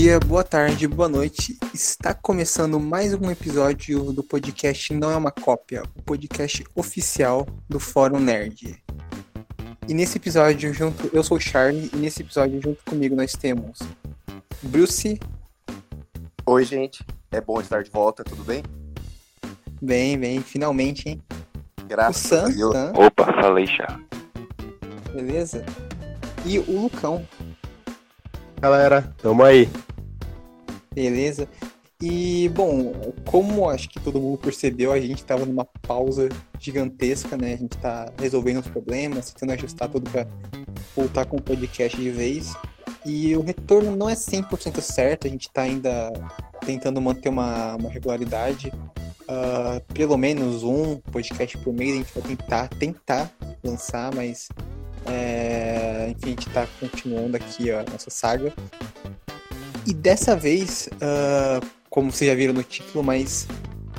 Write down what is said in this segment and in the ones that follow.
dia, boa tarde, boa noite. Está começando mais um episódio do podcast Não é uma Cópia, o podcast oficial do Fórum Nerd. E nesse episódio, junto, eu sou o Charlie, e nesse episódio, junto comigo, nós temos Bruce. Oi, gente. É bom estar de volta, tudo bem? Bem, bem, finalmente, hein? Graças o Sam, a Deus. Sam, Opa, falei já. beleza? E o Lucão, Galera, tamo aí. Beleza? E, bom, como acho que todo mundo percebeu, a gente tava numa pausa gigantesca, né? A gente tá resolvendo os problemas, tentando ajustar tudo pra voltar com o podcast de vez. E o retorno não é 100% certo, a gente tá ainda tentando manter uma, uma regularidade. Ah, pelo menos um podcast por mês a gente vai tentar, tentar lançar, mas é, enfim, a gente tá continuando aqui a nossa saga. E dessa vez, ah, como vocês já viram no título, mas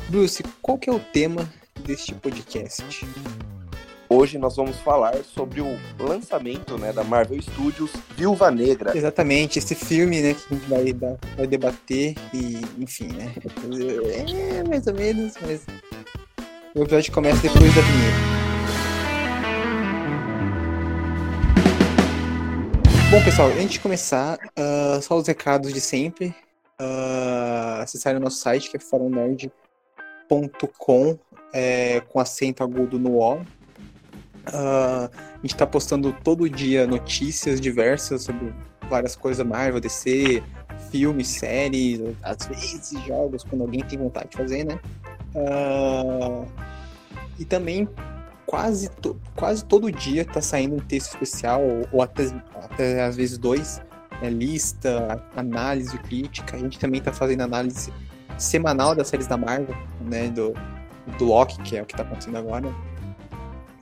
Bruce, qual que é o tema deste podcast? Hoje nós vamos falar sobre o lançamento né, da Marvel Studios Viúva Negra. Exatamente, esse filme, né, que a gente vai, vai debater e, enfim, né, é mais ou menos, mas o episódio começa depois da vinheta. Bom, pessoal, antes de começar, ah, só os recados de sempre. Uh, o nosso site, que é forumnerd.com, é, com acento agudo no O. Ah, a gente está postando todo dia notícias diversas sobre várias coisas Marvel, DC, filmes, séries, às vezes jogos, quando alguém tem vontade de fazer, né? Ah, e também quase, to- quase todo dia tá saindo um texto especial, ou, ou até, até às vezes dois, né? lista, análise, crítica. A gente também tá fazendo análise semanal das séries da Marvel, né? Do, do Loki, que é o que tá acontecendo agora.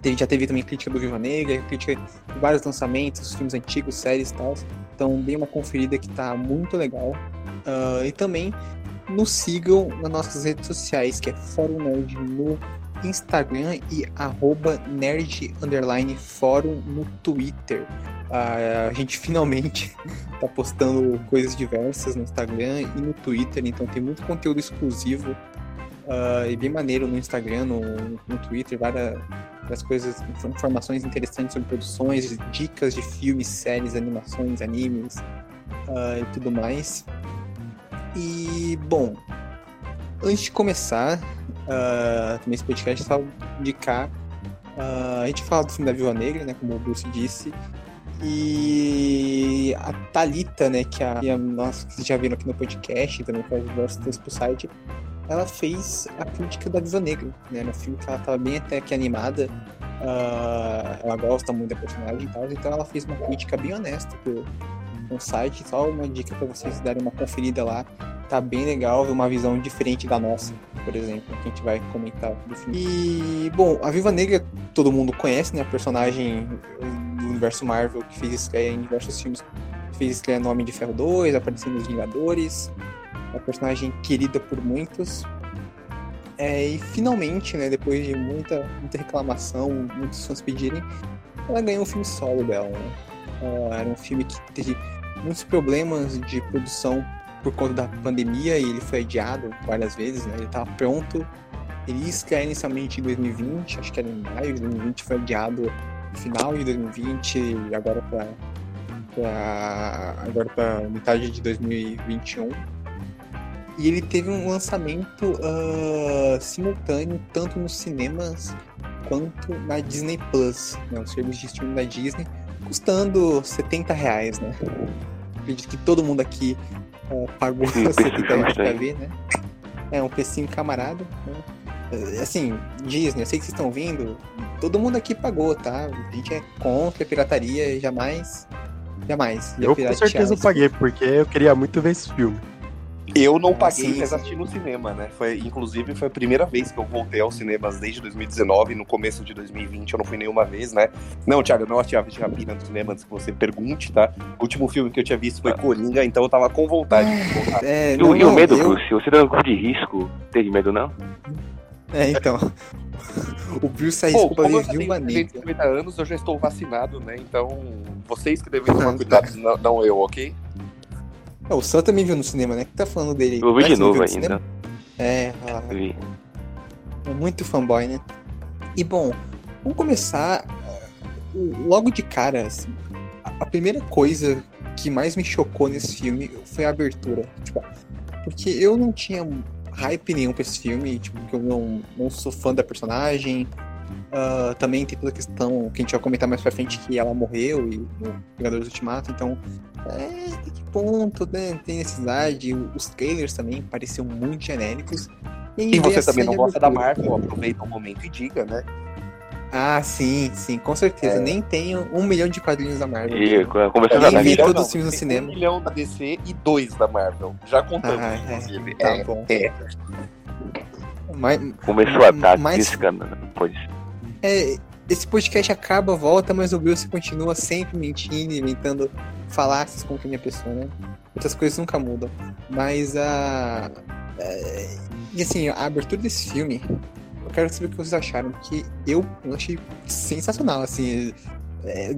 Teve- já teve também crítica do Viva Negra, crítica de vários lançamentos, filmes antigos, séries e tal. Então dê uma conferida que tá muito legal. Ah, e também nos sigam nas nossas redes sociais, que é Fórum Nerd no Instagram e arroba nerd underline fórum no Twitter. Ah, a gente finalmente tá postando coisas diversas no Instagram e no Twitter, então tem muito conteúdo exclusivo ah, e bem maneiro no Instagram, no, no Twitter, várias, várias coisas, informações interessantes sobre produções, dicas de filmes, séries, animações, animes ah, e tudo mais. E, bom, antes de começar ah, também esse podcast, só indicar. ah, a gente fala do filme da Viúva Negra, né? Como o Bruce disse. E a Thalita, né? Que é a, nossa, que vocês já viram aqui no podcast, também faz textos pro site. Ela fez a crítica da Viúva Negra, né? No filme que ela tava bem até que animada. ah, ela gosta muito da personagem e tal, então ela fez uma crítica bem honesta pro, pro site. Só uma dica para vocês darem uma conferida lá. Tá bem legal ver uma visão diferente da nossa, por exemplo, que a gente vai comentar do filme. E, bom, a Viva Negra todo mundo conhece, né? A personagem do universo Marvel que fez estreia em diversos filmes. Fez estreia no Homem de Ferro 2, apareceu nos Vingadores. Uma personagem querida por muitos. É, e finalmente, né, depois de muita, muita reclamação, muitos fãs pedirem, ela ganhou um filme solo dela. Né? Era um filme que teve muitos problemas de produção por conta da pandemia e ele foi adiado várias vezes, né? Ele estava pronto, ele ia estrear inicialmente em 2020, acho que era em maio de 2020, foi adiado no final de 2020 e agora para agora para metade de 2021. E ele teve um lançamento ah, simultâneo tanto nos cinemas quanto na Disney Plus, né, o serviço de streaming da Disney, custando 70 reais, né? Acredito que todo mundo aqui ah, pagou Sim, 70 reais pra ver, né? É um precinho camarada. Né? Eh, Assim, Disney, eu sei que vocês estão vindo, todo mundo aqui pagou, tá? A gente é contra a pirataria, jamais, jamais. Eu com certeza esse paguei, porque eu queria muito ver esse filme. Eu não Ah, paguei, sim, mas sim. assisti no cinema, né? Foi, inclusive, foi a primeira vez que eu voltei aos cinemas desde 2019. No começo de 2020 eu não fui nenhuma vez, né? Não, Thiago, eu não assisti a Viagem Rapina no cinema antes que você pergunte, tá? O último filme que eu tinha visto foi Coringa, então eu tava com vontade de voltar. É, E não, o, e o medo, eu- Bruce? Você dando cu de risco, teve medo não? É, então. o Bruce Pô, arriscou pra como ver eu já tenho Viúva Negra. 350 anos, eu já estou vacinado, né? Então, vocês que devem tomar cuidado, não, não eu, ok? É, o Sam também viu no cinema, né? que tá falando dele? Eu vi de novo ainda. É, ah, Vi. é muito fanboy, né? E bom, vamos começar uh, logo de cara, assim. A primeira coisa que mais me chocou nesse filme foi a abertura. Tipo, porque eu não tinha hype nenhum pra esse filme, tipo, porque eu não, não sou fã da personagem. Ah, também tem toda a questão que a gente vai comentar mais pra frente que ela morreu e no Vingadores Ultimato, então é, tem que ponto, né? Tem necessidade. Os trailers também pareciam muito genéricos. E veio você também não gosta da. Marvel, aproveita o momento e diga, né? Ah, sim, sim, com certeza. É. Nem tenho um milhão de quadrinhos da Marvel. E conversando Nem vi todos os filmes no cinema. Um milhão da DC e dois da Marvel. Já contamos, Ah, é. inclusive. Tá É, bom. é. Mas, Começou a dar Mas- discando, não pode. É, esse podcast acaba, volta, mas o Bruce continua sempre mentindo, inventando falácias contra a minha pessoa, né? Outras coisas nunca mudam. Mas a. é, e assim, a abertura desse filme, eu quero saber o que vocês acharam, porque eu, achei sensacional, assim. É,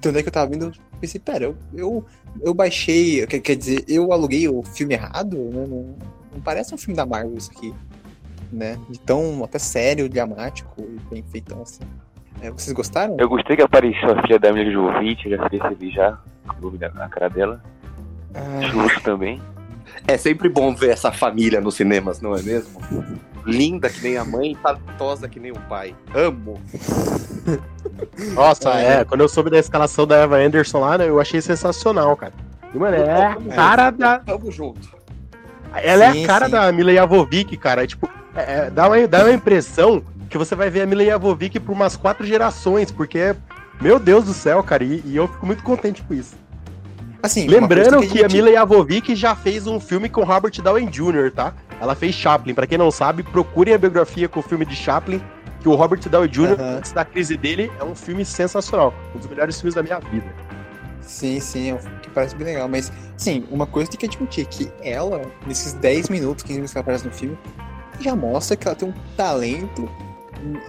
tanto é que eu tava vendo, eu pensei, pera, eu, eu, eu baixei, quer, quer dizer, eu aluguei o filme errado, né? Não, não parece um filme da Marvel isso aqui, né? De tão até sério, dramático e bem feitão assim. É, vocês gostaram? Eu gostei que apareceu a filha da Mila Jovovich, já percebi já. Dúvida na cara dela. Ah, Justo também. É sempre bom ver essa família nos cinemas, não é mesmo? Linda que nem a mãe, talentosa que nem o pai. Amo. Nossa, É. é. Quando eu soube da escalação da Eva Anderson lá, né, eu achei sensacional, cara. E, mano, é a É. cara da. Tamo junto. Ela Sim, é a cara sim. da Mila Jovovich, cara. É, tipo, é, é, dá, uma, dá uma impressão que você vai ver a Mila Jovovich por umas quatro gerações, porque, meu Deus do céu, cara, e, e eu fico muito contente com isso. assim, Lembrando coisa que a Mila Jovovich já fez um filme com Robert Downey Jr., tá? Ela fez Chaplin. Pra quem não sabe, procurem a biografia com o filme de Chaplin, que o Robert Downey Jr., Aham. antes da crise dele, é um filme sensacional. Um dos melhores filmes da minha vida. Sim, sim, é um filme que parece bem legal. Mas, sim, uma coisa tem que admitir que ela, nesses 10 minutos, 15 minutos que ela aparece no filme, já mostra que ela tem um talento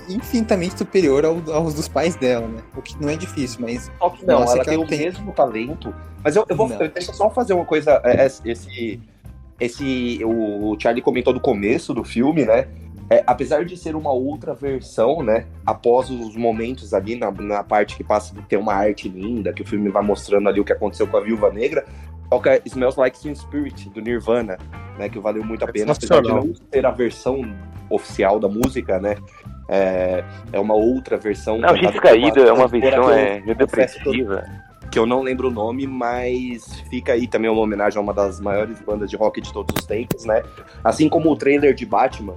infinitamente superior ao- aos dos pais dela, né? O que não é difícil, mas Só que não, ela que tem ela o tem. mesmo talento. Mas eu, eu vou. Não. Deixa eu só fazer uma coisa. é, é, Esse. Esse. O, o Charlie comentou do começo do filme, né? É, apesar de ser uma outra versão, né? Após os momentos ali, na, na parte que passa de ter uma arte linda, que o filme vai mostrando ali o que aconteceu com a Viúva Negra, toca Smells Like Teen Spirit, do Nirvana, né? Que valeu muito a pena, apesar de não ser a versão oficial da música, né? É, é uma outra versão. Não, Gente Caída é uma versão é, meio confesso que eu- depressiva. que eu não lembro o nome, mas fica aí também uma homenagem a uma das maiores bandas de rock de todos os tempos, né? Assim como o trailer de Batman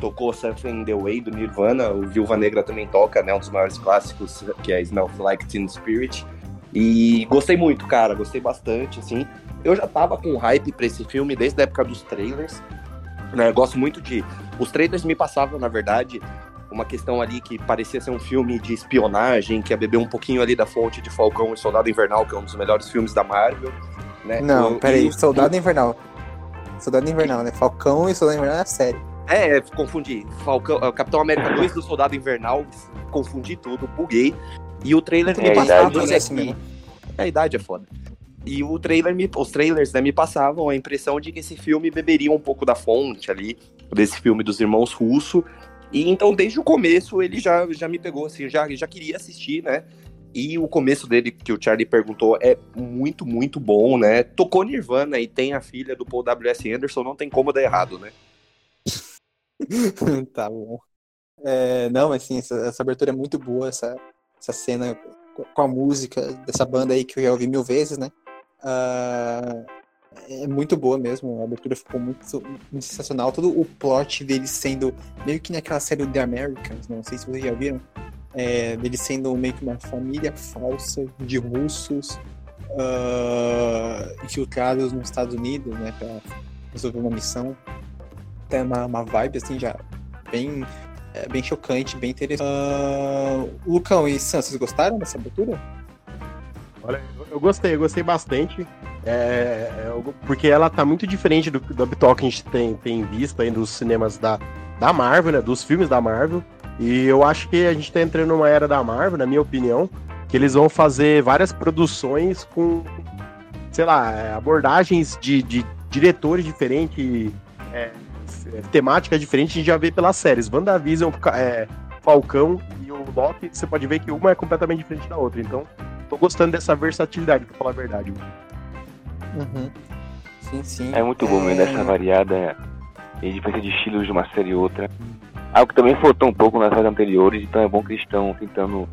tocou Something in the Way do Nirvana, o Viúva Negra também toca, né? Um dos maiores clássicos, que é Smells Like Teen Spirit. E gostei muito, cara, gostei bastante, assim. Eu já tava com hype pra esse filme desde a época dos trailers, né? Eu gosto muito de... Os trailers me passavam, na verdade, uma questão ali que parecia ser um filme de espionagem, que ia beber um pouquinho ali da fonte de Falcão e Soldado Invernal, que é um dos melhores filmes da Marvel. Né? Não, E- peraí, e- Soldado Invernal. Soldado Invernal, né? Falcão e Soldado Invernal é a série. É, confundi. Falcão, é, Capitão América 2 do Soldado Invernal, confundi tudo, buguei. E o trailer me É, a passava idade, né, né, assim que- mesmo. A idade é foda. E o trailer me, os trailers né, me passavam a impressão de que esse filme beberia um pouco da fonte ali, desse filme dos irmãos Russo. E então, desde o começo, ele já, já me pegou, assim, já, já queria assistir, né? E o começo dele, que o Charlie perguntou, é muito, muito bom, né? Tocou Nirvana e tem a filha do Paul W.S. Anderson, não tem como dar errado, né? tá bom. É, não, mas sim, essa, essa abertura é muito boa, essa, essa cena com- a música dessa banda aí que eu já ouvi mil vezes, né? Ah, é muito boa mesmo, a abertura ficou muito, muito sensacional. Todo o plot dele sendo meio que naquela série The Americans, não sei se vocês já viram, é, dele sendo meio que uma família falsa de russos ah, infiltrados nos Estados Unidos, né, pra resolver uma missão. Tem uma, uma vibe assim já bem, é, bem chocante, bem interessante. Ah, Lucão e Sam, vocês gostaram dessa abertura? Olha, eu- gostei, eu gostei bastante. É, é, eu- porque ela tá muito diferente do, do habitual que a gente tem, tem visto aí nos cinemas da, da Marvel, né? Dos filmes da Marvel. E eu acho que a gente tá entrando numa era da Marvel, na minha opinião, que eles vão fazer várias produções com sei lá, é, abordagens de, de diretores diferentes, é, temáticas diferentes, a gente já vê pelas séries. WandaVision, é, Falcão e o Loki, você pode ver que uma é completamente diferente da outra. Então, tô gostando dessa versatilidade, pra falar a verdade. Uhum. Sim, sim. É muito bom mesmo essa variada e diferença de estilos de uma série e outra. Algo que também faltou um pouco nas fases anteriores, então é bom que eles estão tentando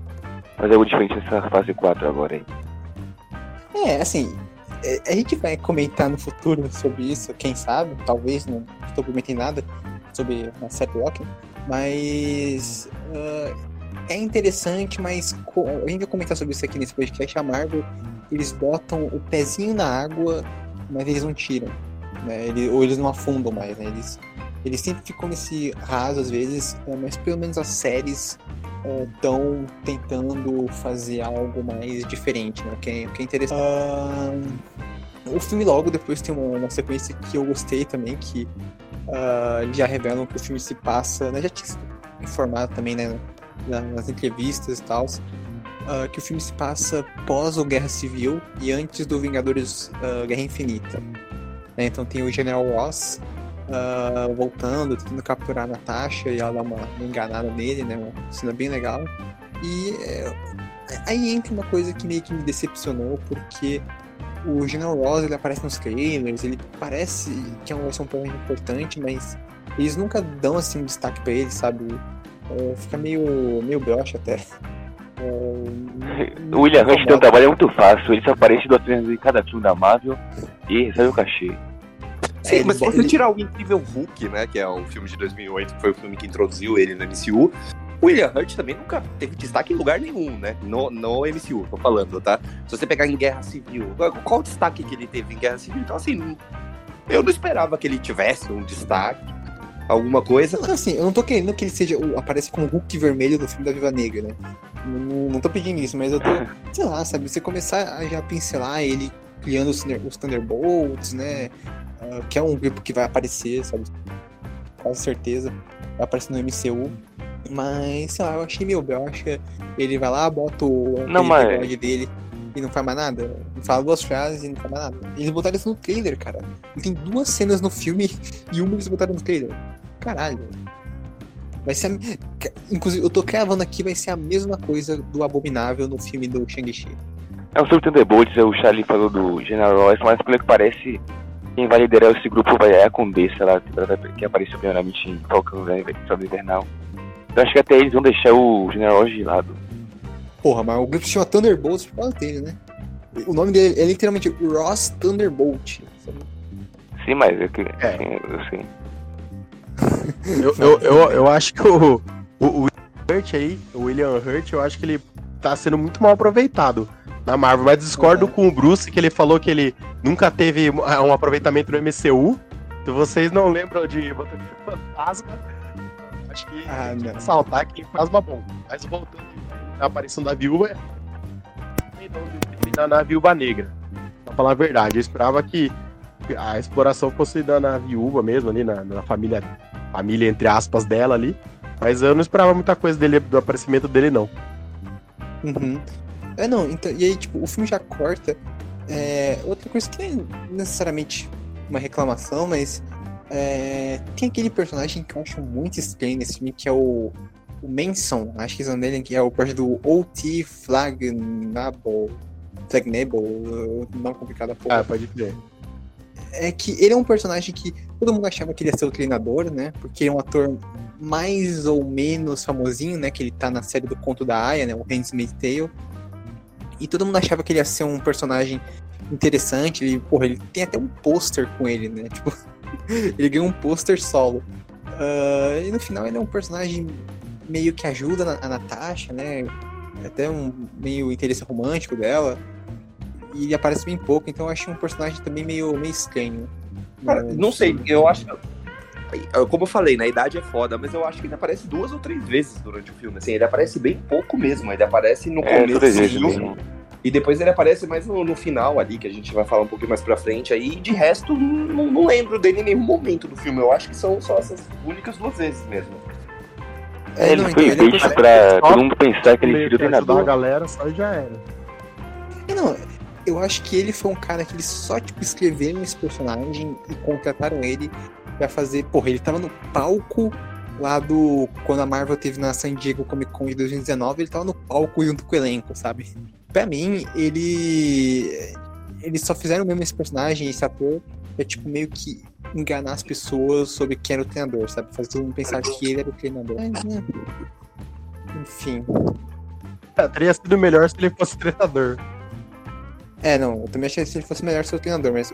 fazer algo diferente nessa fase 4 agora aí. É, assim, é, a gente vai comentar no futuro sobre isso, quem sabe, talvez, não estou prometendo nada sobre a série Loki, mas uh, é interessante, mas a gente vai comentar sobre isso aqui nesse podcast, a Marvel, eles botam o pezinho na água, mas eles não tiram, né? Eles, ou eles não afundam mais, né? Eles, eles sempre ficam nesse raso às vezes, é, mas pelo menos as séries estão é, tentando fazer algo mais diferente, né? O que é, que é interessante. Uh, o filme logo depois tem uma, uma, sequência que eu gostei também, que uh, já revelam que o filme se passa, né? Já tinha informado também, né? Nas entrevistas e tal, uh, que o filme se passa pós o Guerra Civil e antes do Vingadores Guerra Infinita. Né? Então tem o General Ross, uh, voltando, tentando capturar a Natasha e ela dá uma, uma enganada nele, né? Uma cena bem legal. E é, aí entra uma coisa que meio que me decepcionou, porque o General Ross ele aparece nos trailers, ele parece que é uma versão um importante, mas eles nunca dão assim um destaque pra ele, sabe? É, fica meio, meio broxa até. É, o William Rush tem um trabalho muito fácil, ele só aparece duas vezes em cada filme da Marvel e recebe o cachê. Sim, é, mas se você tirar o Incrível Hulk, né, que é o filme de 2008, que foi o filme que introduziu ele no MCU, o William Hurt também nunca teve destaque em lugar nenhum, né? No, no MCU, tô falando, tá? Se você pegar em Guerra Civil, qual o destaque que ele teve em Guerra Civil? Então, assim, eu não esperava que ele tivesse um destaque, alguma coisa. Não, assim, eu não tô querendo que ele seja, aparece como Hulk vermelho no filme da Viva Negra, né? Não, não tô pedindo isso, mas eu tô, sei lá, sabe? Você começar a já pincelar ele criando os, os Thunderbolts, né? Uh, que é um grupo que vai aparecer, sabe? Quase certeza. Vai aparecer no MCU. Mas, sei lá, eu achei meio broxa. Ele vai lá, bota o não, mas... dele e não faz mais nada. Fala duas frases e não faz mais nada. Eles botaram isso no trailer, cara. Ele tem duas cenas no filme e uma eles botaram no trailer. Caralho. Vai ser. A... Inclusive, eu tô cravando aqui, vai ser a mesma coisa do Abominável no filme do Shang-Chi. É o sobre Thunderbolts, o Charlie falou do General Royce, mas pelo que parece, quem vai liderar esse grupo vai é a Condessa lá, que apareceu primeiramente em Falcão né, Soldado Invernal. Eu acho que até eles vão deixar o General de lado. Porra, mas o grupo se chama Thunderbolts por causa dele, né? O nome dele é literalmente Ross Thunderbolt. Sim, mas eu, é. Sim, eu sei. eu, eu, eu, eu, acho que o, o, o Hurt aí, o William Hurt, eu acho que ele tá sendo muito mal aproveitado na Marvel, mas discordo uhum. com o Bruce que ele falou que ele nunca teve um aproveitamento no MCU. Se vocês não lembram de Motoqueiro Fantasma, acho que ah, tem saltar que Fantasma bom. Mas voltando à aparição da viúva, na, na viúva negra. Pra falar a verdade, eu esperava que a exploração fosse da na viúva mesmo, ali na, na família, família entre aspas dela ali. Mas eu não esperava muita coisa dele, do aparecimento dele, não. Uhum. É, não, então, e aí, tipo, o filme já corta. É, outra coisa que não é necessariamente uma reclamação, mas é, tem aquele personagem que eu acho muito estranho nesse filme, que é o, o Manson, acho que é o nome dele, que é o personagem do O.T. Flagnable. Flagnable, não complicado a porra. Ah, pode crer. É que ele é um personagem que todo mundo achava que ele ia ser o treinador, né? Porque ele é um ator mais ou menos famosinho, né? Que ele tá na série do Conto da Aya, né? O Handmaid's Tale. E todo mundo achava que ele ia ser um personagem interessante. Ele, porra, ele tem até um pôster com ele, né? Tipo, ele ganhou um pôster solo. Uh, e no final ele é um personagem meio que ajuda a Natasha, né? Até um meio interesse romântico dela. E ele aparece bem pouco, então eu achei um personagem também meio, meio estranho. Cara, não sei, eu acho. Como eu falei, na idade é foda, mas eu acho que ele aparece duas ou três vezes durante o filme. Assim, ele aparece bem pouco mesmo. Ele aparece no é, começo. E depois ele aparece mais no, no, final ali, que a gente vai falar um pouquinho mais pra frente aí. E de resto, não, não lembro dele em nenhum momento do filme. Eu acho que são só essas únicas duas vezes mesmo. É, ele não, foi feito então, pra todo mundo pensar que ele filho treinador. a galera, só já era. Não, eu acho que ele foi um cara que eles só, tipo, escreveram esse personagem e contrataram ele pra fazer. Porra, ele tava no palco lá do. Quando a Marvel teve na San Diego Comic Con de 2019, ele tava no palco junto com o elenco, sabe? Pra mim, ele. Eles só fizeram mesmo esse personagem, esse ator, é tipo meio que enganar as pessoas sobre quem era o treinador, sabe? Fazer todo mundo pensar que ele era o treinador. Mas, né? Enfim. É, teria sido melhor se ele fosse treinador. É, não, eu também achei que se ele fosse melhor ser o treinador, mas.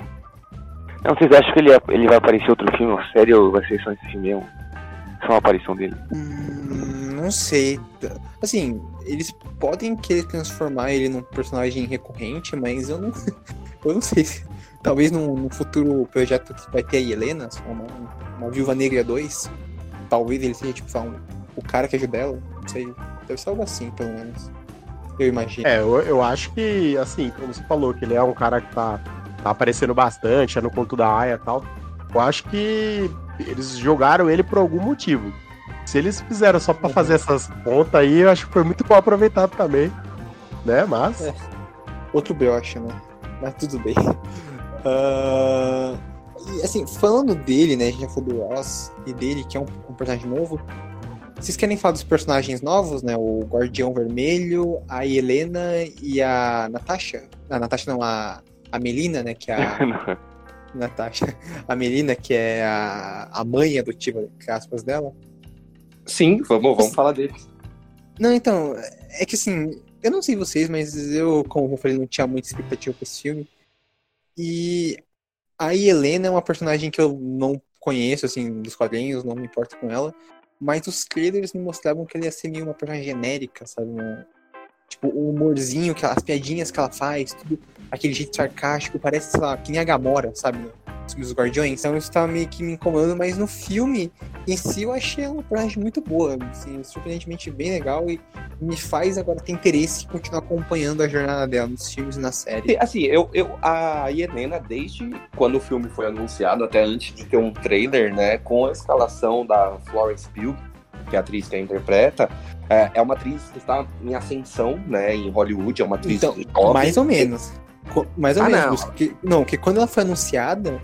Não, vocês acham que ele, ele vai aparecer em outro filme, ou série, ou vai ser só esse filme mesmo? Só uma aparição dele. Hum, não sei. Assim, eles podem querer transformar ele num personagem recorrente, mas eu não. eu não sei se. Talvez num, num futuro projeto que vai ter a Helena, uma, uma Viúva Negra 2. Talvez ele seja, tipo, um, o cara que ajuda ela. Não sei. Deve ser algo assim, pelo menos. Eu imagino. É, eu, eu acho que, assim, como você falou, que ele é um cara que tá, tá aparecendo bastante, é no conto da Aya e tal. Eu acho que eles jogaram ele por algum motivo. Se eles fizeram só pra fazer essas pontas aí, eu acho que foi muito mal aproveitado também. Né? Mas. É. Outro brocha, né? Mas tudo bem. Uh, e, assim, falando dele, né? A gente já falou do Ross e dele, que é um, um, personagem novo. Vocês querem falar dos personagens novos, né? O Guardião Vermelho, a Helena e a Natasha? A Natasha não, a, a Melina, né? Que é a. Natasha. A Melina, que é a, a mãe adotiva, aspas, dela. Sim, vamos, vamos falar deles. Não, então, é que assim, eu não sei vocês, mas eu, como eu falei, não tinha muita expectativa pra esse filme. E a Helena é uma personagem que eu não conheço, assim, dos quadrinhos, não me importo com ela. Mas os trailers me mostravam que ela ia ser meio uma personagem genérica, sabe? Uma, tipo, o humorzinho, que as piadinhas que ela faz, tudo, aquele jeito sarcástico, parece, sei lá, que nem a Gamora, sabe? Os Guardiões. Então isso tava meio que me incomodando, mas no filme em si eu achei uma personagem muito boa, assim, surpreendentemente bem legal e me faz agora ter interesse em continuar acompanhando a jornada dela nos filmes e na série. Assim, eu, eu a Helena, desde quando o filme foi anunciado, até antes de ter um trailer, né, com a escalação da Florence Pugh, que é a atriz que a interpreta, é, é uma atriz que está em ascensão, né, em Hollywood, é uma atriz então, jovem. Mais ou menos. Mais ou ah, menos. Não. Porque, não, porque quando ela foi anunciada,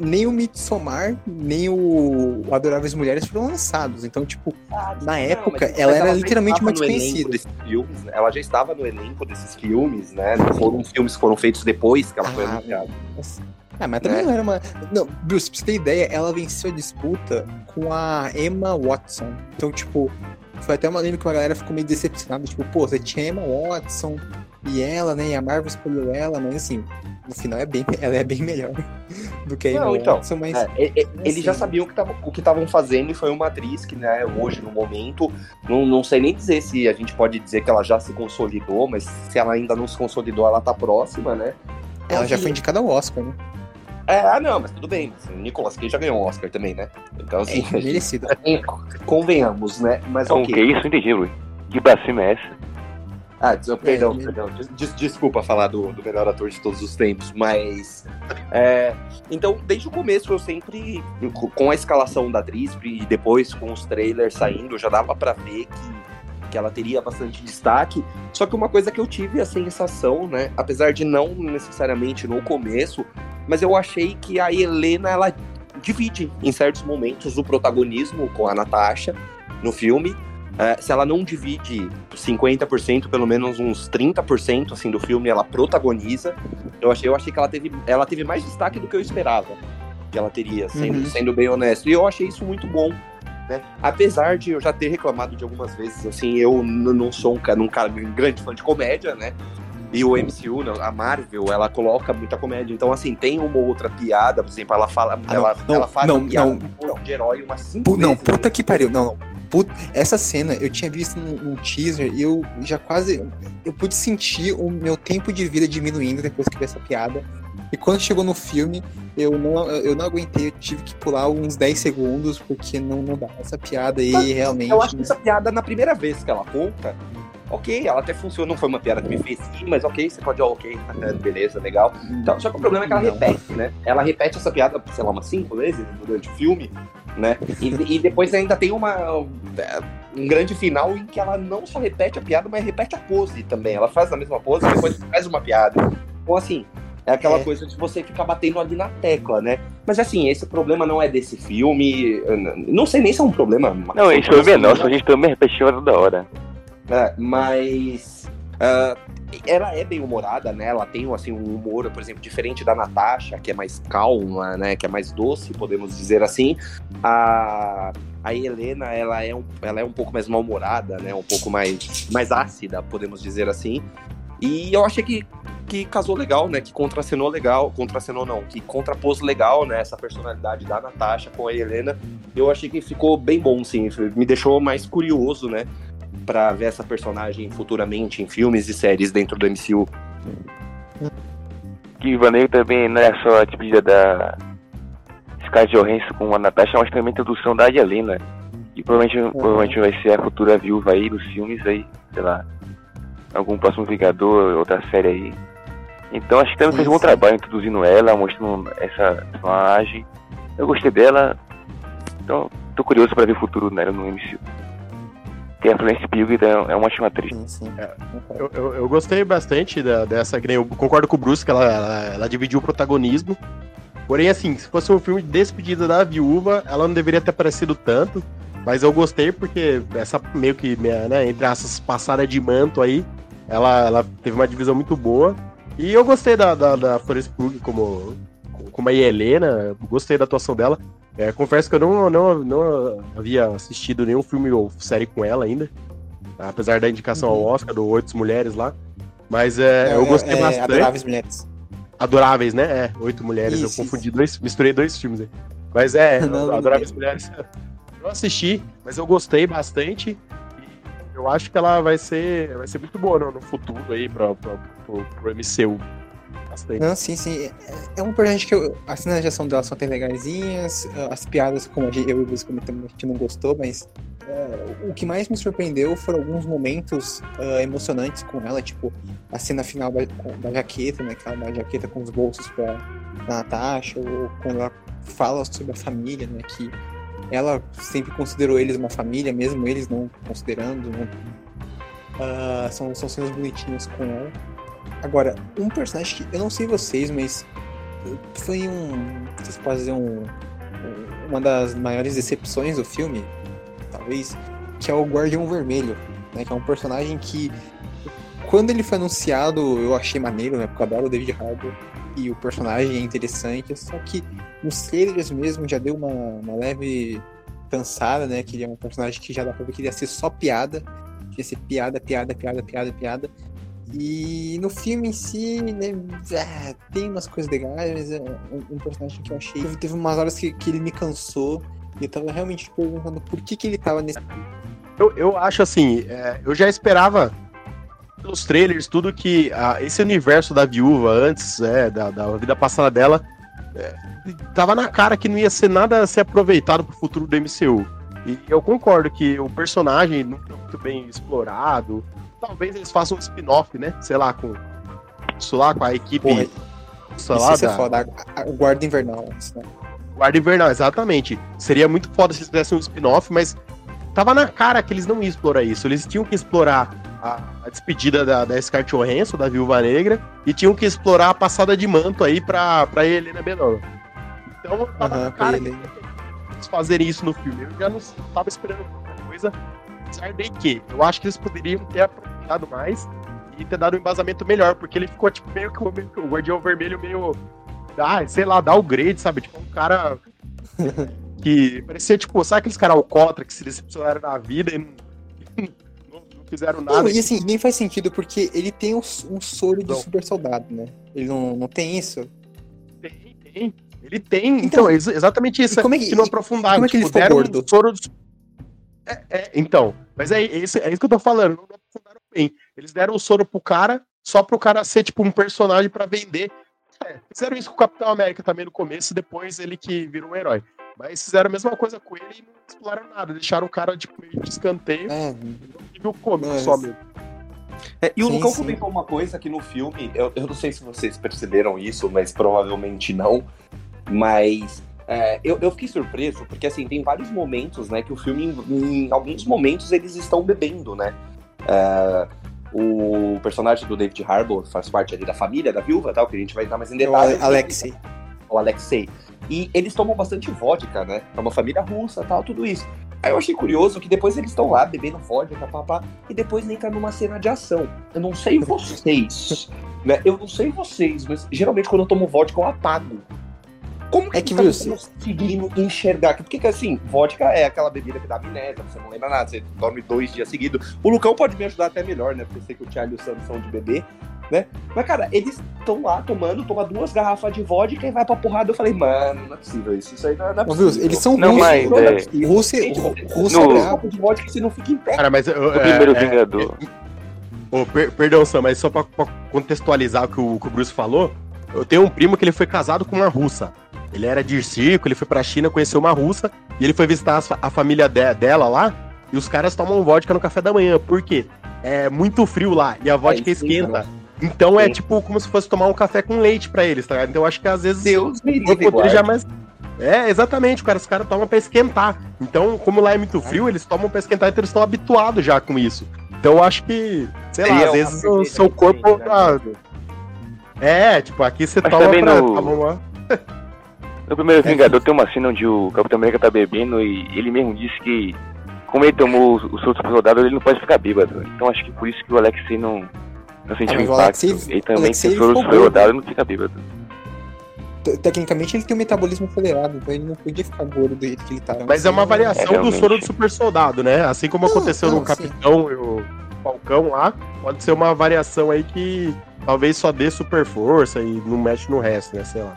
nem o Midsommar, nem o Adoráveis Mulheres foram lançados. Então, tipo, ah, na não, época, ela era ela literalmente uma desconhecida. Filmes, né? Ela já estava no elenco desses filmes, né? Não foram filmes que foram feitos depois que ela ah, foi anunciada. Ah, mas também né? não era uma. Não, Bruce, pra você ter ideia, ela venceu a disputa com a Emma Watson. Então, tipo, foi até uma lembro que uma galera ficou meio decepcionada. Tipo, pô, você tinha Emma Watson e ela, né? E a Marvel escolheu ela, mas assim, no final é bem, ela é bem melhor do que a Emma Não, então, Watson, mas. É, é, é assim, eles já sabiam o que tavam, o que estavam fazendo e foi uma atriz que, né, hoje, no momento, não, não sei nem dizer se a gente pode dizer que ela já se consolidou, mas se ela ainda não se consolidou, ela tá próxima, né? Ela já foi indicada ao Oscar, né? É, ah, não, mas tudo bem. O Nicolas Cage já ganhou um Oscar também, né? Então, assim. É, merecido. convenhamos, né? Mas o que é isso? Entendi, Luiz. Que pra cima é essa? Ah, perdão, é, perdão. Des, desculpa falar do, do, melhor ator de todos os tempos, mas. É, então, desde o começo, eu sempre, com a escalação da atriz e depois com os trailers saindo, já dava para ver que, que ela teria bastante destaque. Só que uma coisa que eu tive a sensação, né, apesar de não necessariamente no começo, mas eu achei que a Helena, ela divide em certos momentos o protagonismo com a Natasha no filme é, se ela não divide 50%, pelo menos uns 30% assim, do filme, ela protagoniza. Eu achei, eu achei que ela teve, ela teve mais destaque do que eu esperava que ela teria, sendo, uhum. sendo bem honesto. E eu achei isso muito bom. Né? Apesar de eu já ter reclamado de algumas vezes, assim, eu não sou um cara, um cara um grande fã de comédia, né? E o MCU, a Marvel, ela coloca muita comédia. Então, assim, tem uma outra piada, por exemplo, ela fala. Ah, ela, não, ela faz não, piada não, de herói umas cinco Não, vezes, puta né? que pariu. Não, não. Puta, essa cena eu tinha visto no, teaser e eu já quase. Eu pude sentir o meu tempo de vida diminuindo depois que vi essa piada. E quando chegou no filme, eu não, eu não aguentei, eu tive que pular uns 10 segundos, porque não, não dá. Essa piada aí mas, realmente. Eu acho que essa piada, na primeira vez que ela conta, ok, ela até funciona, não foi uma piada que me fez sim, mas ok, você pode, ok, beleza, legal. Então, só que o problema é que ela repete, né? Ela repete essa piada, sei lá, umas cinco vezes durante o filme, né? E, e depois ainda tem uma um grande final em que ela não só repete a piada, mas repete a pose também. Ela faz a mesma pose e depois faz uma piada. Então, assim, é aquela É. coisa de você ficar batendo ali na tecla, né? Mas assim, esse problema não é desse filme. Não sei nem se é um problema. Não, esse filme é nosso, a gente também repetiu toda hora. É, mas ah, ela é bem humorada, né? Ela tem assim um humor, por exemplo, diferente da Natasha, que é mais calma, né? Que é mais doce, podemos dizer assim. A, a Helena, ela é, um, ela é um pouco mais mal-humorada, né? Um pouco mais, mais ácida, podemos dizer assim. E eu achei que, que casou legal, né? Que contracenou legal. Contracenou não, que contrapôs legal, né? Essa personalidade da Natasha com a Helena. Eu achei que ficou bem bom, sim. Me deixou mais curioso, né? Pra ver essa personagem futuramente em filmes e séries dentro do MCU. Que Vaneio também não é só a despedida da Scarlett Johansson com a Natasha, mas também a introdução da Helena. Que provavelmente, provavelmente vai ser a futura viúva aí dos filmes aí, sei lá. Algum próximo Vingador, outra série aí. Então acho que também fez um bom Isso. trabalho introduzindo ela, mostrando essa personagem. Eu gostei dela. Então, tô curioso pra ver o futuro dela no MCU. Tem a Florence Pugh, então é uma ótima atriz. Sim, sim. É. Eu, eu, eu gostei bastante da- dessa. Eu concordo com o Bruce que ela, ela, ela dividiu o protagonismo. Porém, assim, se fosse um filme de despedida da viúva, ela não deveria ter aparecido tanto. Mas eu gostei porque essa meio que, né, entre essas passada de manto aí, ela, ela teve uma divisão muito boa. E eu gostei da, da, da Florence Pugh como, como a Helena, gostei da atuação dela. É, confesso que eu não, não, não havia assistido nenhum filme ou série com ela ainda. Apesar da indicação ao Uhum. Oscar do Oito Mulheres lá. Mas é, eu gostei é, bastante. Adoráveis Mulheres. Adoráveis, né? É, Oito Mulheres. Isso, eu confundi dois, misturei dois filmes aí. Mas é, Não, não, Adoráveis Mulheres. Eu assisti, mas eu gostei bastante. Eu acho que ela vai ser, vai ser muito boa no, no futuro aí pra, pra, pro, pro MCU. Não, sim, sim. É, é um personagem que eu, as cenas de ação dela são até legaisinhas, as piadas, como eu e o comentamos, a gente não gostou, mas é, o que mais me surpreendeu foram alguns momentos ah, emocionantes com ela, tipo a cena final da, da jaqueta, né? Aquela da jaqueta com os bolsos pra Natasha, ou quando ela fala sobre a família, né? Que ela sempre considerou eles uma família, mesmo eles não considerando? Ah, são, são cenas bonitinhas com ela. Agora, um personagem que eu não sei vocês, mas foi um. Vocês podem dizer um. um- Uma das maiores decepções do filme, talvez, que é o Guardião Vermelho, né? Que é um personagem que. Quando ele foi anunciado, eu achei maneiro, né? Porque eu adoro o David Harbour e o personagem é interessante, só que nos trailers mesmo já deu uma, uma leve cansada, né? Que ele é um personagem que já dá pra ver que ele ia ser só piada. Ia ser piada, piada, piada, piada, piada. E no filme em si, né, ah, tem umas coisas legais, é um, um personagem que eu achei. Teve umas horas que, que ele me cansou. E eu tava realmente perguntando por que, que ele tava nesse. Eu, eu acho assim, é, eu já esperava pelos trailers, tudo que ah, esse universo da viúva antes, é, da, da vida passada dela, é, tava na cara que não ia ser nada a ser aproveitado pro futuro do MCU. E eu concordo que o personagem não foi muito bem explorado. Talvez eles façam um spin-off, né? Sei lá, com isso lá, com a equipe. Porra, sei Isso lá, da- foda. A- a- O Guarda Invernal. né? Guarda Invernal, exatamente. Seria muito foda se eles fizessem um spin-off, mas tava na cara que eles não iam explorar isso. Eles tinham que explorar a, a despedida da, da Scarlett Johansson, da Viúva Negra, e tinham que explorar a passada de manto aí pra, pra Helena Belova. Então tava pra cara ele. eles fazerem isso no filme. Eu já não tava esperando qualquer coisa, apesar de que eu acho que eles poderiam ter aprofundado mais e ter dado um embasamento melhor, porque ele ficou tipo meio que o, o Guardião Vermelho meio. Ah, sei lá, dá o grade, sabe? Tipo, um cara que parecia, tipo, sabe aqueles caras alcoólatras que se decepcionaram na vida e não fizeram nada? Não, e assim, nem faz sentido porque ele tem um, um soro de super soldado, né? Ele não, não tem isso. Tem, tem. Ele tem, então, Então, é ex- exatamente isso. como é que- que não aprofundaram. como é que ele tipo, ficou deram um gordo? soro de- É, é, então, mas é, isso, é isso que eu tô falando. Não aprofundaram bem. Eles deram o soro pro cara só pro cara ser, tipo, um personagem pra vender. É, fizeram isso com o Capitão América também no começo, depois ele que virou um herói. Mas fizeram a mesma coisa com ele e não exploraram nada. Deixaram o cara, tipo, meio de escanteio É, e viu cômico Não, só mesmo. É, e o Sim, Lucão sim. comentou uma coisa que no filme, eu, eu não sei se vocês perceberam isso, mas provavelmente não. Mas é, eu, eu fiquei surpreso, porque assim, tem vários momentos, né, que o filme, em, em alguns momentos, eles estão bebendo, né? É, o personagem do David Harbour faz parte ali da família da viúva, tal, que a gente vai entrar mais em É o detalhes. Alexei. O Alexei. E eles tomam bastante vodka, né? É uma família russa, tal, tudo isso. Aí eu achei curioso que depois eles estão lá bebendo vodka, papá, e depois entra numa cena de ação. Eu não sei vocês, né? Eu não sei vocês, mas geralmente quando eu tomo vodka eu apago. Como que, É que, tá viu, se- conseguindo enxergar? Porque que assim, vodka é aquela bebida que dá amnésia, você não lembra nada, você dorme dois dias seguidos. O Lucão pode me ajudar até melhor, né? Porque eu sei que o Thiago e o Sam são de bebê, né? Mas, cara, eles estão lá tomando, toma duas garrafas de vodka e vai pra porrada. Eu falei, mano, não é possível isso. Isso aí não é, não é Ô, viu, possível. eles são Não, russos. mas, Não é é, possível. Rússia, Rússia no- é copo de vodka você não fica em pé. Cara, mas. eu- O é- primeiro é- Vingador. Ô, per- perdão, Sam, mas só pra, pra contextualizar o que, o que o Bruce falou, eu tenho um primo que ele foi casado com uma russa. Ele era de circo, ele foi pra China, conheceu uma russa, e ele foi visitar fa- a família de- dela lá, e os caras tomam vodka no café da manhã. Por quê? É muito frio lá, e a vodka É, sim, Então é Sim. tipo como se fosse tomar um café com leite pra eles, tá ligado? Então eu acho que às vezes Deus me livre, já é. É, exatamente, cara, os caras tomam pra esquentar. Então, como lá é muito frio, eles tomam pra esquentar, então eles estão habituados já com isso. Então eu acho que, sei lá, Seria às vezes o seu corpo. né? ah, É, tipo, aqui você Mas toma também pra. no- toma uma- No primeiro Vingador tem uma cena onde o Capitão América tá bebendo e ele mesmo disse que, como ele tomou os outros soldados, ele não pode ficar bêbado. Então acho que por isso que o Alexei não, não sentiu o impacto. Alexei- ele o também Alexei tem todos os ficou soldados e não fica bêbado. Te- Tecnicamente ele tem um metabolismo acelerado, então ele não podia ficar gordo do jeito que ele tava. Mas é uma variação É, do soro do super soldado, né? Assim como Não, aconteceu não, no sim. Capitão e o Falcão lá, pode ser uma variação aí que talvez só dê super força e não mexe no resto, né? Sei lá.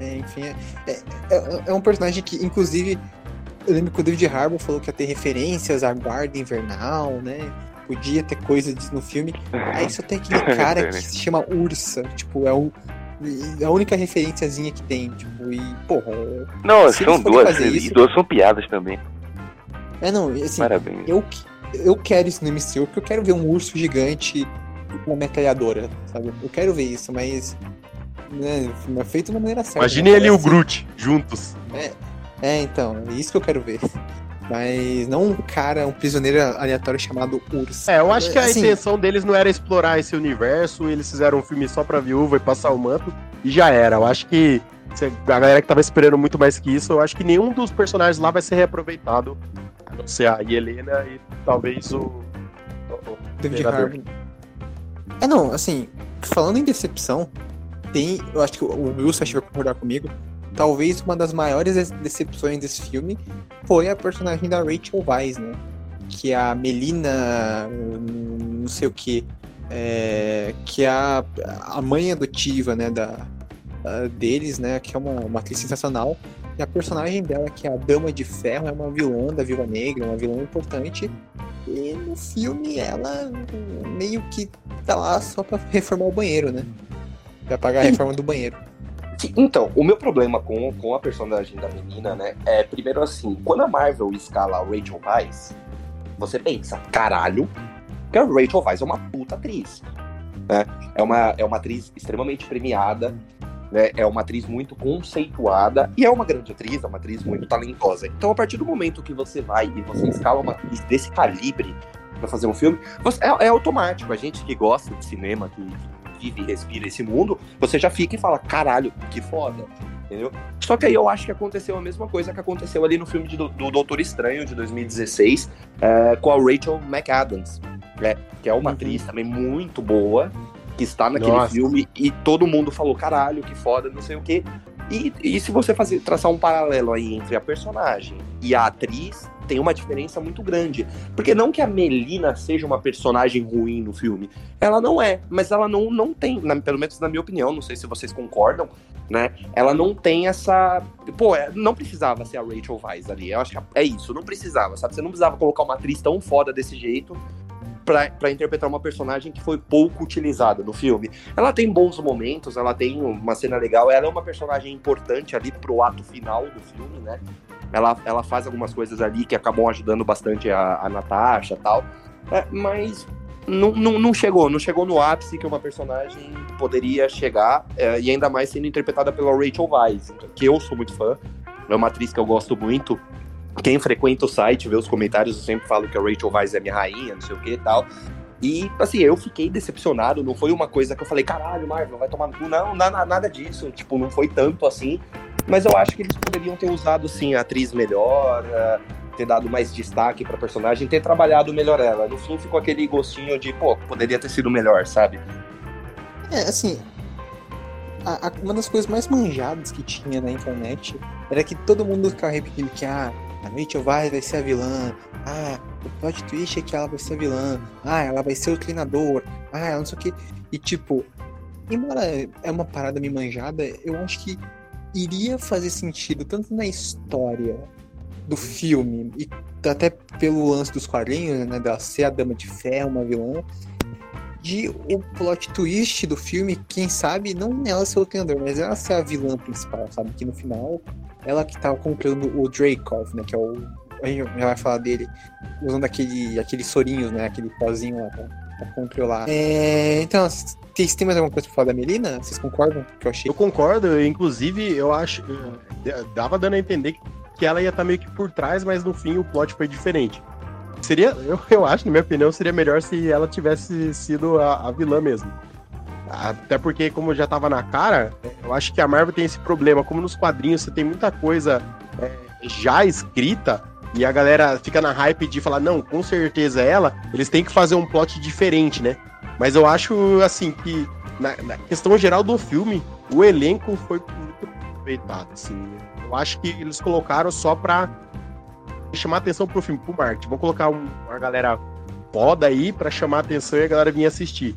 É, enfim, é, é- é- é um personagem que, inclusive, eu lembro que o David Harbour falou que ia ter referências à guarda invernal, né? Podia ter coisa disso no filme. Aí só tem aquele cara que se chama Ursa. Tipo, é o. é a única referenciazinha que tem, tipo, e, porra. Não, são duas, e isso- duas são piadas também. É, não, assim, Parabéns. eu, eu quero isso no MCU, porque eu quero ver um urso gigante com uma metralhadora, sabe? Eu quero ver isso, mas. Né, é feito da maneira certa. Imagine né? ele e o Groot juntos. É, então, é isso que eu quero ver. Mas não um cara, um prisioneiro aleatório chamado Urso. É, eu acho que a Assim, intenção deles não era explorar esse universo, eles fizeram um filme só pra viúva e passar o manto, e já era. Eu acho que se a galera que tava esperando muito mais que isso, eu acho que nenhum dos personagens lá vai ser reaproveitado. A não ser a Helena e talvez o. David. Harbour. É, não, assim, falando em decepção, tem. Eu acho que o Wilson acho que vai concordar comigo. Talvez uma das maiores decepções desse filme foi a personagem da Rachel Weisz, né? Que é a Melina. não sei o que. que é a, a mãe adotiva, né? Da, a- deles, né? Que é uma, uma atriz sensacional. E a personagem dela, que é a Dama de Ferro, é uma vilã da Viúva Negra, uma vilã importante. E no filme ela meio que tá lá só pra reformar o banheiro, né? Pra pagar a reforma do banheiro. Que- Então, o meu problema com, com a personagem da menina, né, é primeiro assim, quando a Marvel escala a Rachel Weisz, você pensa, caralho, que a Rachel Weisz é uma puta atriz. Né? É, uma, é uma atriz extremamente premiada, né? É uma atriz muito conceituada e é uma grande atriz, é uma atriz muito talentosa. Então, a partir do momento que você vai e você escala uma atriz desse calibre pra fazer um filme, você- é, é automático. A gente que gosta de cinema, que, que vive e respira esse mundo, você já fica e fala, caralho, que foda. Entendeu? Só que aí eu acho que aconteceu a mesma coisa que aconteceu ali no filme de do, do Doutor Estranho de 2016, é, com a Rachel McAdams, né? Que é uma Uhum. atriz também muito boa, que está naquele Nossa. filme e todo mundo falou, caralho, que foda, não sei o quê. E, e se você fazer, traçar um paralelo aí entre a personagem e a atriz, tem uma diferença muito grande. Porque não que a Melina seja uma personagem ruim no filme. Ela não é, mas ela não, não tem, na- pelo menos na minha opinião, não sei se vocês concordam, né? Ela não tem essa. Pô, é- não precisava ser a Rachel Weisz ali. Eu acho que é isso, não precisava, sabe? Você não precisava colocar uma atriz tão foda desse jeito pra interpretar uma personagem que foi pouco utilizada no filme. Ela tem bons momentos, ela tem uma cena legal, ela é uma personagem importante ali pro ato final do filme, né? Ela, ela faz algumas coisas ali que acabam ajudando bastante a, a Natasha tal. É, mas não, não, não chegou, não chegou no ápice que uma personagem poderia chegar, é, e ainda mais sendo interpretada pela Rachel Weisz, que eu sou muito fã, é uma atriz que eu gosto muito, quem frequenta o site, vê os comentários, eu sempre falo que a Rachel Weisz é minha rainha, não sei o que e tal. E, assim, eu fiquei decepcionado, não foi uma coisa que eu falei, caralho, Marvel, vai tomar no cu. Não, nada, nada disso, tipo, não foi tanto assim. Mas eu acho que eles poderiam ter usado, sim, a atriz melhor, uh, ter dado mais destaque pra personagem, ter trabalhado melhor ela. No fim ficou aquele gostinho de, pô, poderia ter sido melhor, sabe? É, assim, a, a, uma das coisas mais manjadas que tinha na internet era que todo mundo ficava repetindo que, ah, a Rachel vai, vai ser a vilã. Ah, o plot twist é que ela vai ser a vilã. Ah, ela vai ser o treinador. Ah, ela não sei o que. E tipo, embora é uma parada me manjada, eu acho que iria fazer sentido tanto na história do filme e até pelo lance dos quadrinhos, né, dela ser a Dama de Ferro, uma vilã, de o plot twist do filme, quem sabe, não ela ser o treinador, mas ela ser a vilã principal, sabe? Que no final ela que tava comprando o Dracov, né? Que é o. A gente já vai falar dele usando aquele, aqueles sorinhos, né? Aquele pozinho lá pra, pra controlar. É, então, vocês têm mais alguma coisa pra falar da Melina? Vocês concordam? Que eu achei. Eu concordo, inclusive, eu acho. Dava dando a entender que ela ia estar tá meio que por trás, mas no fim o plot foi diferente. Seria, eu, eu acho, na minha opinião, seria melhor se ela tivesse sido a, a vilã mesmo. Até porque, como já tava na cara, eu acho que a Marvel tem esse problema. Como nos quadrinhos você tem muita coisa é, já escrita e a galera fica na hype de falar, não, com certeza é ela, eles têm que fazer um plot diferente, né? Mas eu acho, assim, que na, na questão geral do filme, o elenco foi muito aproveitado, assim. Eu acho que eles colocaram só pra chamar atenção pro filme, pro marketing. Vão colocar um, uma galera foda aí pra chamar atenção e a galera vir assistir.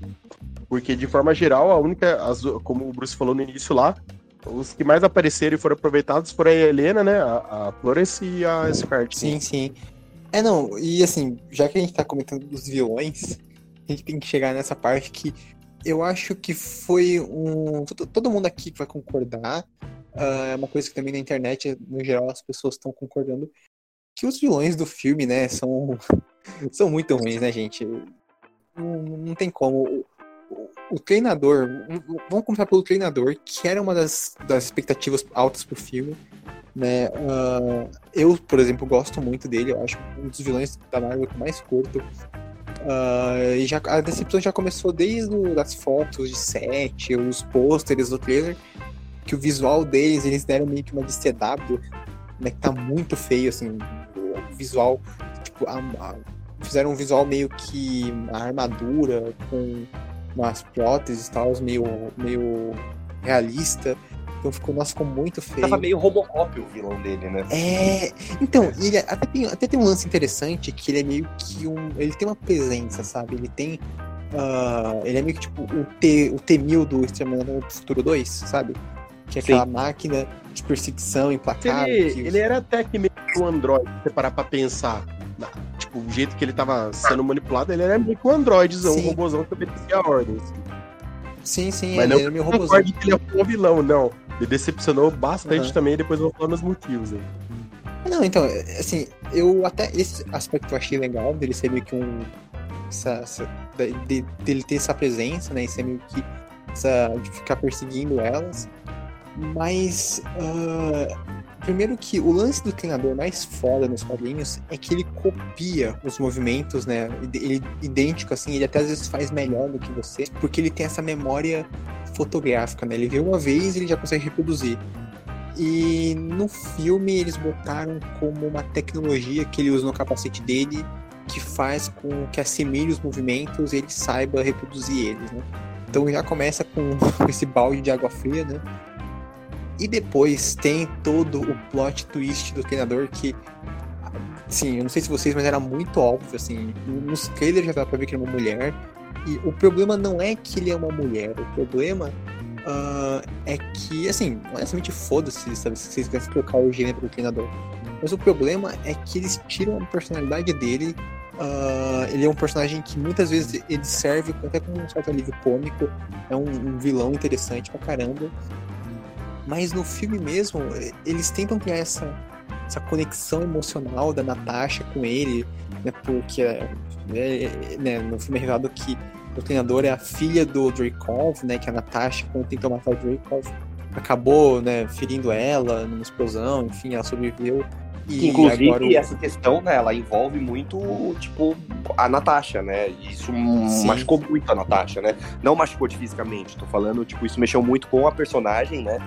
Porque, de forma geral, a única, as, como o Bruce falou no início lá, os que mais apareceram e foram aproveitados foram a Helena, né? A, a Florence e a Scarlett. Sim, sim. É, não, e assim, já que a gente tá comentando dos vilões, a gente tem que chegar nessa parte que eu acho que foi um. Todo, todo mundo aqui vai concordar. Uh, é uma coisa que também na internet, no geral, as pessoas estão concordando. Que os vilões do filme, né, são, são muito ruins, né, gente? Não, não tem como o treinador, vamos começar pelo treinador, que era uma das, das expectativas altas pro filme. Né? Uh, eu, por exemplo, gosto muito dele, eu acho um dos vilões da Marvel mais curto. Uh, e já, a decepção já começou desde o, das fotos de set, os pôsteres do trailer, que o visual deles, eles deram meio que uma de CW, né, que tá muito feio, assim, o visual, tipo, a, a, fizeram um visual meio que a armadura com umas próteses e tal, meio, meio realista. Então ficou, nossa, ficou muito feio. Tava meio Robocop o vilão dele, né? É. Então, ele até tem, até tem um lance interessante que ele é meio que um. Ele tem uma presença, sabe? Ele tem. Uh, ele é meio que tipo o, T, o T-1000 do Exterminador do Futuro 2, sabe? Que é aquela Sim. máquina de perseguição implacável. Ele, que... ele era até que meio que um android, se você parar pra pensar tipo, o jeito que ele tava sendo manipulado, ele era meio que um androidzão, um robôzão que obedecia ordens. Sim, sim, Mas ele não era meio robôzão. que ele é um vilão, não. Ele decepcionou bastante uhum. também, depois eu vou falar nos motivos aí. Não, então, assim, eu até. Esse aspecto eu achei legal, dele ser meio que um. Essa, essa, de, dele ter essa presença, né? E ser meio que. Essa, de ficar perseguindo elas. Mas. Uh, Primeiro que o lance do treinador mais foda nos quadrinhos é que ele copia os movimentos, né? Ele idêntico assim, ele até às vezes faz melhor do que você, porque ele tem essa memória fotográfica, né? Ele vê uma vez e ele já consegue reproduzir. E no filme eles botaram como uma tecnologia que ele usa no capacete dele que faz com que assimile os movimentos e ele saiba reproduzir eles, né? Então já começa com esse balde de água fria, né? E depois tem todo o plot twist do treinador que. Sim, eu não sei se vocês, mas era muito óbvio, assim. Nos trailers já dá pra ver que ele é uma mulher. E o problema não é que ele é uma mulher, o problema uh, é que, assim, honestamente, foda-se, sabe, se vocês querem trocar o gênero do treinador. Mas o problema é que eles tiram a personalidade dele. Uh, ele é um personagem que muitas vezes ele serve até como um certo alívio cômico. É um, um vilão interessante pra caramba. Mas no filme mesmo, eles tentam criar essa, essa conexão emocional da Natasha com ele, né? Porque é, é, né, no filme é revelado que o treinador é a filha do Dracov, né? Que a Natasha, quando tentou matar o Dracov, acabou, né, ferindo ela numa explosão, enfim, ela sobreviveu. E Inclusive, agora o... essa questão, né, ela envolve muito, tipo, a Natasha, né? Isso Sim. machucou muito a Natasha, né? Não machucou fisicamente, tô falando, tipo, isso mexeu muito com a personagem, né?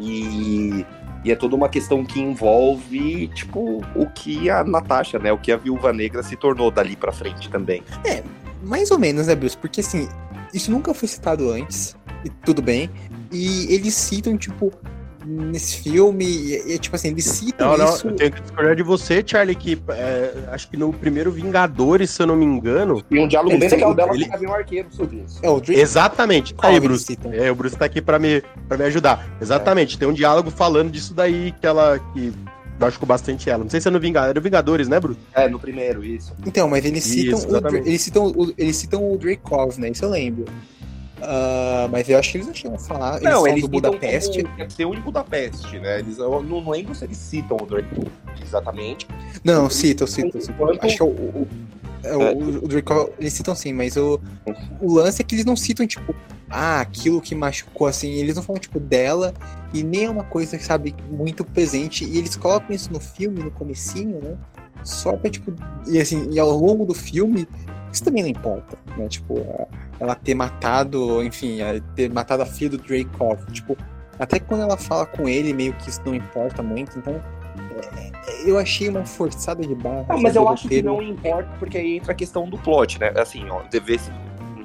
E, e é toda uma questão que envolve, tipo, o que a Natasha, né? O que a Viúva Negra se tornou dali pra frente também. É, mais ou menos, né, Bruce? Porque, assim, isso nunca foi citado antes, e tudo bem. E eles citam, tipo, nesse filme. E, e, tipo assim, eles citam não, isso. Não, eu tenho que discordar de você, Charlie, que é, acho que no primeiro Vingadores, se eu não me engano. E um diálogo bem legal dela ele... com o Arqueiro sobre isso. É, o Dream... Exatamente. Qual Aí, Bruce. É, o Bruce tá aqui pra me, pra me ajudar. Exatamente. É. Tem um diálogo falando disso daí que ela. Que machucou bastante ela. Não sei se é no Vingadores, era Vingadores, né, Bruce? É, no primeiro, isso. Então, mas eles citam, isso, o, eles citam, o, eles citam o Dreykov, né? Isso eu lembro. Uh, mas eu acho que eles não chegam a falar. Eles não, eles do Budapeste. Quer ser o de Budapeste, né? Eles, eu não lembro se eles citam o Drake exatamente. Não, citam, citam. citam. Acho que é o, o, é, o, o Drake, eles citam sim, mas o, o lance é que eles não citam, tipo, ah, aquilo que machucou, assim. Eles não falam, tipo, dela e nem é uma coisa, sabe, muito presente. E eles colocam isso no filme, no comecinho, né? Só pra, tipo, e assim, e ao longo do filme, isso também não importa, né? Tipo, ela ter matado, enfim, ter matado a filha do Dreykov. Tipo, até quando ela fala com ele, meio que isso não importa muito. Então, é, eu achei uma forçada de barra. Não, mas eu acho que não importa, porque aí entra a questão do plot, né? Assim, ó, dever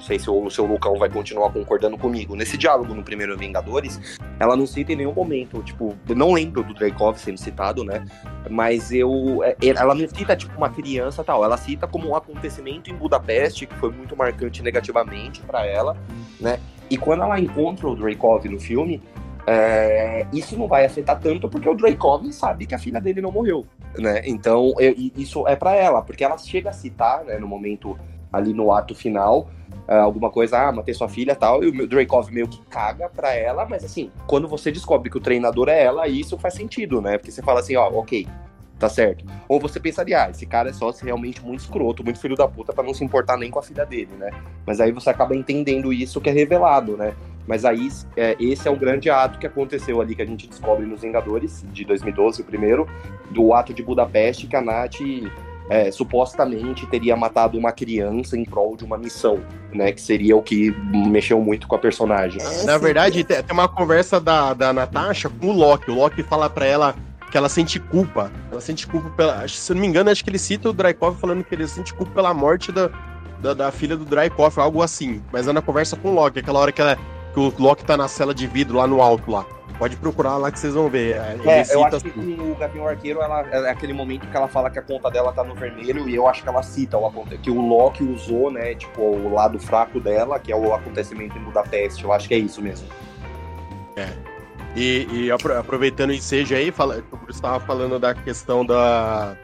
sei se o seu Lucão vai continuar concordando comigo. Nesse diálogo no primeiro Vingadores, ela não cita em nenhum momento, tipo, não lembro do Dreykov sendo citado, né? Mas eu. É, ela não cita, tipo, uma criança tal. Ela cita como um acontecimento em Budapeste, que foi muito marcante negativamente para ela, né? E quando ela encontra o Dreykov no filme, é, isso não vai afetar tanto porque o Dreykov sabe que a filha dele não morreu, né? Então eu, isso é para ela, porque ela chega a citar, né, no momento ali no ato final, uh, alguma coisa, ah, matei sua filha tal, e o Dreykov meio que caga pra ela, mas assim, quando você descobre que o treinador é ela, isso faz sentido, né? Porque você fala assim, ó, ok, tá certo. Ou você pensaria, ah, esse cara é só realmente muito escroto, muito filho da puta, para não se importar nem com a filha dele, né? Mas aí você acaba entendendo isso que é revelado, né? Mas aí, é, esse é o grande ato que aconteceu ali, que a gente descobre nos Vingadores, de 2012, o primeiro, do ato de Budapeste, que a Nath é, supostamente teria matado uma criança em prol de uma missão, né? Que seria o que mexeu muito com a personagem. Na verdade, tem uma conversa da, da Natasha com o Loki. O Loki fala para ela que ela sente culpa. Ela sente culpa pela. Se eu não me engano, acho que ele cita o Drykov falando que ele sente culpa pela morte da, da, da filha do Drykov, algo assim. Mas é na conversa com o Loki, aquela hora que, ela, que o Loki tá na cela de vidro lá no alto lá. Pode procurar lá que vocês vão ver. É, é eu acho que assim. o Gavião Arqueiro, ela, é aquele momento que ela fala que a conta dela tá no vermelho, e eu acho que ela cita o que o Loki usou, né? Tipo, o lado fraco dela, que é o acontecimento em Budapeste. Eu acho que é isso mesmo. É. E, e aproveitando o ensejo aí, fala, o estava falando da questão da,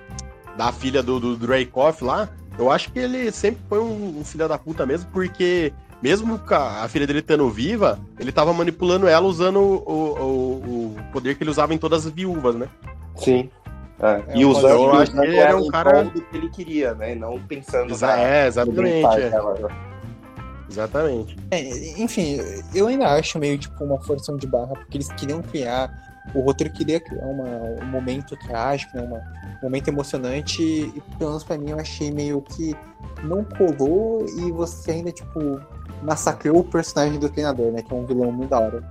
da filha do, do Dreykov lá. Eu acho que ele sempre foi um, um filho da puta mesmo, porque mesmo a filha dele estando viva, ele tava manipulando ela usando o, o, o, poder que ele usava em todas as viúvas, né? Sim. É, e usando, eu acho que ele era um cara do que ele queria, né? Não pensando Exa na, é, exatamente. É. Exatamente. É, enfim, eu ainda acho meio tipo uma forçação de barra, porque eles queriam criar. O roteiro queria criar uma, um momento trágico, né, uma, um momento emocionante, e pelo menos pra mim eu achei meio que não colou e você ainda, tipo, massacrou o personagem do treinador, né? Que é um vilão muito da hora.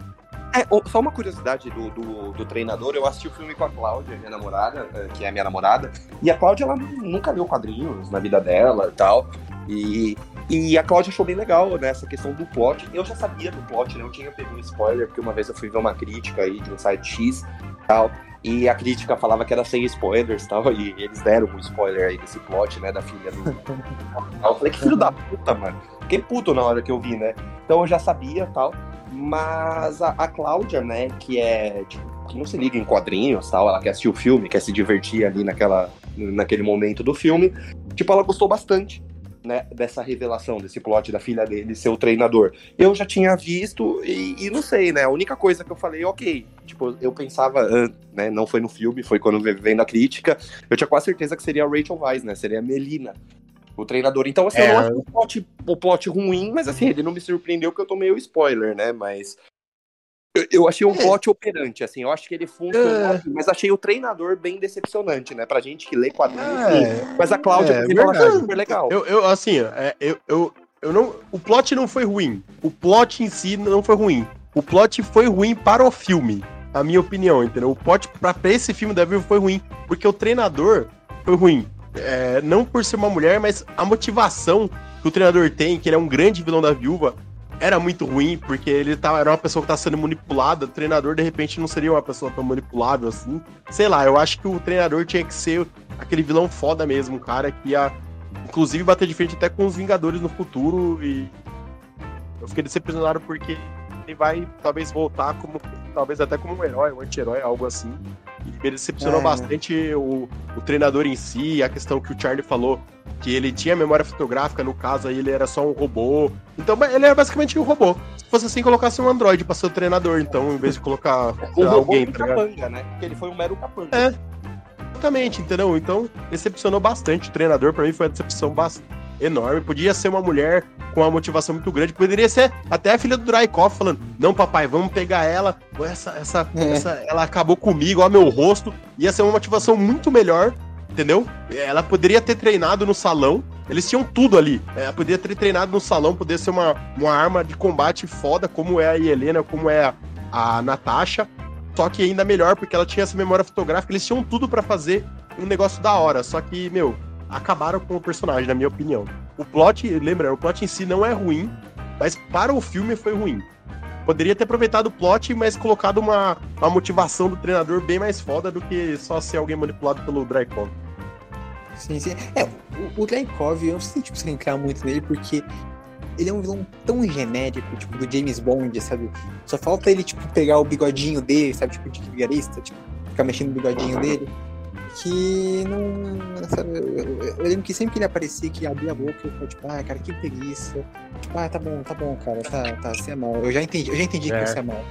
É, só uma curiosidade do, do, do, treinador, eu assisti o filme com a Cláudia, minha namorada, eh, que é minha namorada, e a Cláudia, ela nunca leu quadrinhos na vida dela e tal, e, e a Cláudia achou bem legal né, questão do plot. Eu já sabia do plot, né? Eu tinha pego um spoiler, porque uma vez eu fui ver uma crítica aí de um site X e tal, e a crítica falava que era sem spoilers tal, e eles deram um spoiler aí desse plot, né, da filha do. eu falei, que filho da puta, mano. Fiquei puto na hora que eu vi, né? Então eu já sabia tal. Mas a, a Cláudia, né, que é, tipo, que não se liga em quadrinhos tal, ela quer assistir o filme, quer se divertir ali naquela, naquele momento do filme. Tipo, ela gostou bastante né, dessa revelação, desse plot da filha dele ser o treinador. Eu já tinha visto e, e, não sei, né? A única coisa que eu falei, ok. Tipo, eu pensava, né? Não foi no filme, foi quando vendo a crítica. Eu tinha quase certeza que seria a Rachel Weisz, né? Seria a Melina. O treinador. Então, assim, é... eu não acho o plot, o plot ruim, mas assim, ele não me surpreendeu porque eu tomei o spoiler, né? Mas Eu, eu achei um plot operante, assim, eu acho que ele funcionou, É. mas achei o treinador bem decepcionante, né? Pra gente que lê quadrinhos, É, sim. Mas a Cláudia, é eu verdade. super legal. Eu, eu assim, é, eu, eu, eu não. O plot não foi ruim. O plot em si não foi ruim. O plot foi ruim para o filme. A minha opinião, entendeu? O plot pra, pra esse filme da foi ruim. Porque o treinador foi ruim. É, não por ser uma mulher, mas a motivação que o treinador tem, que ele é um grande vilão da viúva, era muito ruim, porque ele tava, era uma pessoa que tá sendo manipulada. O treinador, de repente, não seria uma pessoa tão manipulável assim. Sei lá, eu acho que o treinador tinha que ser aquele vilão foda mesmo, cara que ia inclusive bater de frente até com os Vingadores no futuro e eu fiquei decepcionado porque ele vai talvez voltar como talvez até como um herói, um anti-herói, algo assim. E me decepcionou É. bastante o, o treinador em si, a questão que o Charlie falou que ele tinha memória fotográfica, no caso aí ele era só um robô. Então ele era basicamente um robô. Se fosse assim, colocasse um androide pra ser o treinador, então, em vez de colocar O robô alguém, tá capanga, né? Porque ele foi um mero capanga. É. Exatamente, entendeu? Então, decepcionou bastante. O treinador, pra mim, foi uma decepção bas- enorme. Podia ser uma mulher com uma motivação muito grande. Poderia ser até a filha do Draikov falando: Não, papai, vamos pegar ela. Essa, essa, É. essa, ela acabou comigo, ó, meu rosto. Ia ser uma motivação muito melhor, entendeu? Ela poderia ter treinado no salão. Eles tinham tudo ali. Ela poderia ter treinado no salão, poderia ser uma, uma arma de combate foda, como é a Helena, como é a, a Natasha. Só que ainda melhor, porque ela tinha essa memória fotográfica, eles tinham tudo pra fazer um negócio da hora. Só que, meu, acabaram com o personagem, na minha opinião. O plot, lembra, o plot em si não é ruim, mas para o filme foi ruim. Poderia ter aproveitado o plot, mas colocado uma, uma motivação do treinador bem mais foda do que só ser alguém manipulado pelo Dracon. Sim, sim. É, o, o eu não sei tipo, se entrar muito nele, porque ele é um vilão tão genérico, tipo, do James Bond, sabe? Só falta ele, tipo, pegar o bigodinho dele, sabe? Tipo, de vigarista, tipo, ficar mexendo no bigodinho dele. Que não. Sabe, eu, eu- eu lembro que sempre que ele aparecia, que abria a boca, eu ficava, tipo, ah, cara, que preguiça. Tipo, ah, tá bom, tá bom, cara, tá, tá, você é mal. Eu já entendi, eu já entendi É. que você é mal.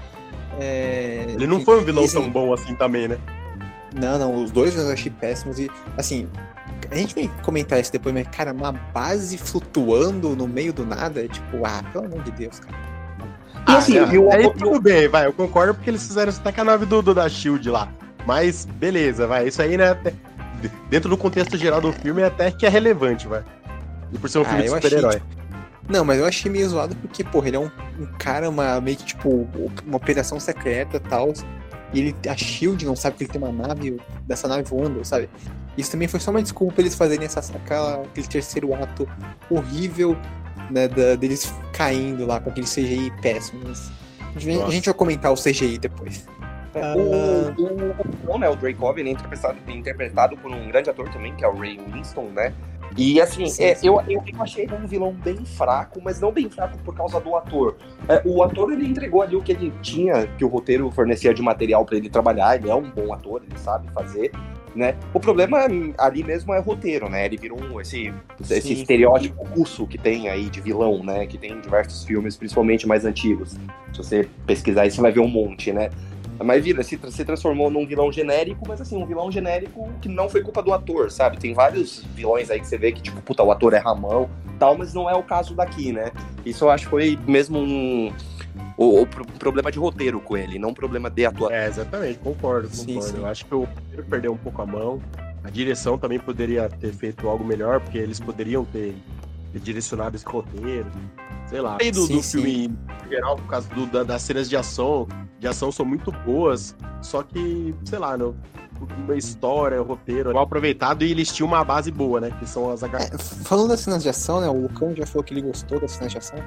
É, Ele não foi um vilão assim, tão bom assim também, né? não, não, os dois eu achei péssimos e, assim, a gente vai comentar isso depois, mas, cara, uma base flutuando no meio do nada, é tipo, ah, pelo amor de Deus, cara. E assim, Ah, e o- aí e o- tudo bem, vai, eu concordo porque eles fizeram isso até com a nave do, do da Shield lá. Mas beleza, vai, isso aí, né? até- Dentro do contexto geral do filme, até que é relevante, vai. E por ser um Ah, filme de eu achei, super-herói. Não, mas eu achei meio zoado porque, porra, ele é um, um cara, uma, meio que, tipo, uma operação secreta e tal, e ele, a SHIELD não sabe que ele tem uma nave, dessa nave voando, sabe? Isso também foi só uma desculpa pra eles fazerem essa, aquela, aquele terceiro ato horrível, né, da- deles caindo lá com aquele CGI péssimo. mas A gente, a gente vai comentar o CGI depois. É, O, o, o, né, o Dracov, ele é interpretado, interpretado por um grande ator também, que é o Ray Winston, né? E assim, Sim, é, sim. Eu, eu, eu achei ele um vilão bem fraco, mas não bem fraco por causa do ator. É, o ator, ele entregou ali o que ele tinha, que o roteiro fornecia de material pra ele trabalhar, ele é um bom ator, ele sabe fazer. Né? O problema ali mesmo é o roteiro, né? Ele virou um, esse, esse Sim. estereótipo russo que tem aí de vilão, né? Que tem em diversos filmes, principalmente mais antigos. Se você pesquisar aí, você vai ver um monte, né? Mas vira, se, se transformou num vilão genérico, mas assim, um vilão genérico que não foi culpa do ator, sabe? Tem vários vilões aí que você vê que, tipo, puta, o ator é Ramão tal, mas não é o caso daqui, né? Isso eu acho que foi mesmo um. O, o pro- problema de roteiro com ele, não um problema de atuação. É, exatamente, concordo, Sim, concordo. sim. Eu acho que o roteiro perdeu um pouco a mão. A direção também poderia ter feito algo melhor, porque eles poderiam ter direcionado esse roteiro. Sei lá. Do, Sim, do sim. filme em geral, por causa do- da- das cenas de ação, de ação são muito boas, só que, sei lá, não, uma história, o roteiro mal aproveitado e eles tinham uma base boa, né? Que são as H. É, falando das cenas de ação, né? O Lucão já falou que ele gostou das cenas de ação.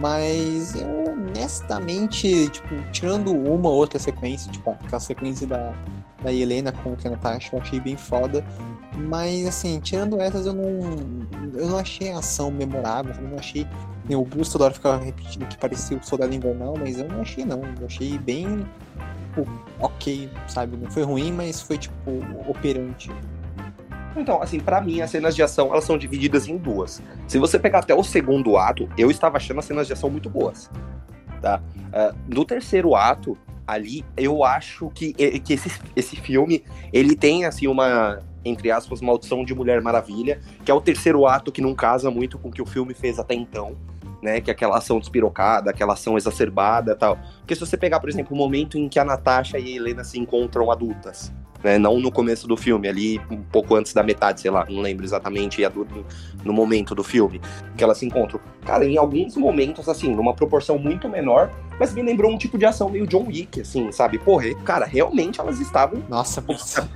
Mas eu, honestamente, tipo, tirando uma ou outra sequência, tipo, aquela sequência da, da Helena contra a Natasha, eu achei bem foda. Mas, assim, tirando essas, eu não, eu não achei a ação memorável. Eu não achei. O Bruce toda hora ficava repetindo que parecia o Soldado Invernal, mas eu não achei, não. Eu achei bem. Tipo, ok, sabe? Não foi ruim, mas foi, tipo, operante. Então, assim, pra mim, as cenas de ação, elas são divididas em duas. Se você pegar até o segundo ato, eu estava achando as cenas de ação muito boas, tá? Ah, no terceiro ato, ali, eu acho que, que esse, esse filme, ele tem, assim, uma, entre aspas, maldição de Mulher Maravilha, que é o terceiro ato que não casa muito com o que o filme fez até então, né? Que é aquela ação despirocada, aquela ação exacerbada e tal. Porque se você pegar, por exemplo, o momento em que a Natasha e a Helena se encontram adultas, né? Não no começo do filme, ali um pouco antes da metade, sei lá, não lembro exatamente no momento do filme que elas se encontram. Cara, em alguns momentos, assim, numa proporção muito menor, mas me lembrou um tipo de ação meio John Wick, assim, sabe? Porra, cara, realmente elas estavam. Nossa, nossa.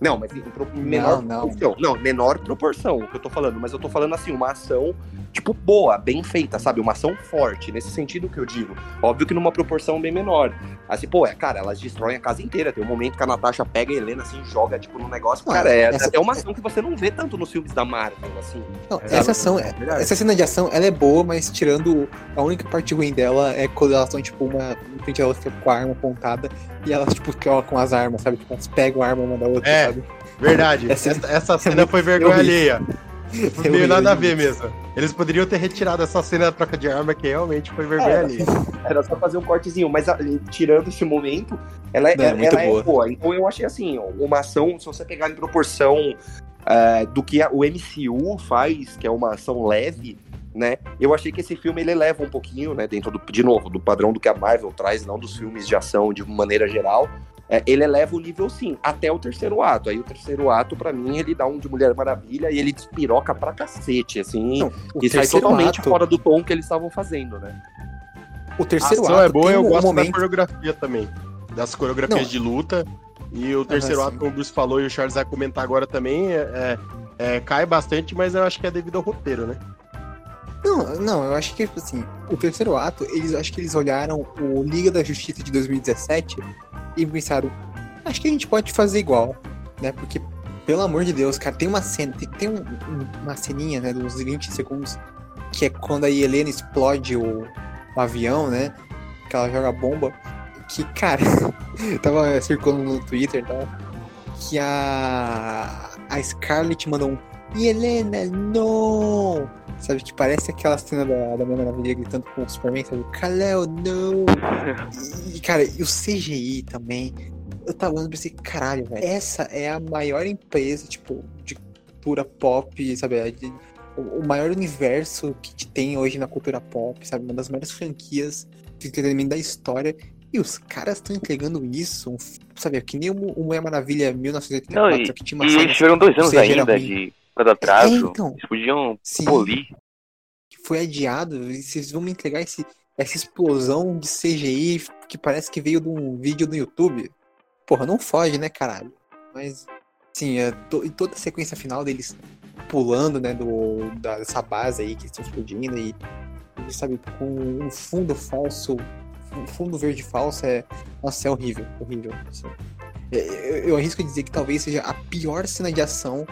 Não, mas menor Não, não. proporção. Não, menor proporção, o que eu tô falando. Mas eu tô falando assim, uma ação, tipo, boa, bem feita, sabe? Uma ação forte, nesse sentido que eu digo. Óbvio que numa proporção bem menor. Assim, pô, é, cara, elas destroem a casa inteira. Tem um momento que a Natasha pega a Helena, assim, joga, tipo, num negócio. Não, Cara, é, essa- é uma ação que você não vê tanto nos filmes da Marvel, assim. Não, É, essa ação, é verdade. essa cena de ação, ela é boa, mas tirando a única parte ruim dela é quando elas estão, tipo, uma em frente elas ficam com a arma apontada e elas, tipo, colocam as armas, sabe? Tipo, elas pegam a arma uma da outra, É. sabe? Verdade. Essa- Essa, essa cena foi vergonha alheia. É Não veio nada a ver mesmo. Eles poderiam ter retirado essa cena da troca de arma, que realmente foi vergonha É, alheia. Era só fazer um cortezinho, mas a- tirando esse momento, ela, é- Não, é ela, é boa. boa. Então eu achei assim, ó, uma ação, se você pegar em proporção é, do que a- o MCU faz, que é uma ação leve, né? Eu achei que esse filme ele leva um pouquinho, né? Dentro do, de novo, do padrão do que a Marvel traz, não dos filmes de ação de maneira geral. É, ele eleva o nível sim, até o terceiro ato. Aí o terceiro ato, pra mim, ele dá um de Mulher Maravilha e ele despiroca pra cacete, assim. Não, o e sai terceiro totalmente ato, fora do tom que eles estavam fazendo, né? o terceiro ação ato é boa, tem eu um gosto momento... da coreografia também. Das coreografias Não. de luta. E o terceiro Aham, ato, como o Bruce falou e o Charles vai comentar agora também, é, é- é, cai bastante, mas eu acho que é devido ao roteiro, né? Não, não, eu acho que, assim, o terceiro ato, eles acho que eles olharam o Liga da Justiça de 2017 e pensaram, acho que a gente pode fazer igual, né? Porque, pelo amor de Deus, cara, tem uma cena, tem, tem um- um- uma ceninha, né, dos 20 segundos, que é quando a Helena explode o, o avião, né? Que ela joga bomba. Que, cara, tava circulando no Twitter e tal, que a, a Scarlett mandou um Helena, não! Sabe, que parece aquela cena da, da Mulher Maravilha gritando com o Superman, sabe? Kalel, não! E, cara, e o CGI também. Eu tava olhando e pensei, caralho, velho. Essa é a maior empresa, tipo, de cultura pop, sabe? é de- o, o maior universo que tem hoje na cultura pop, sabe? Uma das maiores franquias de entretenimento da história. E os caras estão entregando isso, um sabe? Que nem o Mu- o Mulher Maravilha 1984, Não, só que tinha uma E eles tiveram dois anos ainda de cada atraso. É, então. Eles podiam Sim. polir. foi adiado, vocês vão me entregar esse, essa explosão de CGI que parece que veio de um vídeo do YouTube. Porra, não foge, né, caralho? Mas, sim, é, to- e toda a sequência final deles pulando, né, do, da- dessa base aí que estão explodindo e, e, sabe, com um fundo falso, um fundo verde falso é, nossa, é horrível, horrível. assim. É, Eu, eu arrisco dizer que talvez seja a pior cena de ação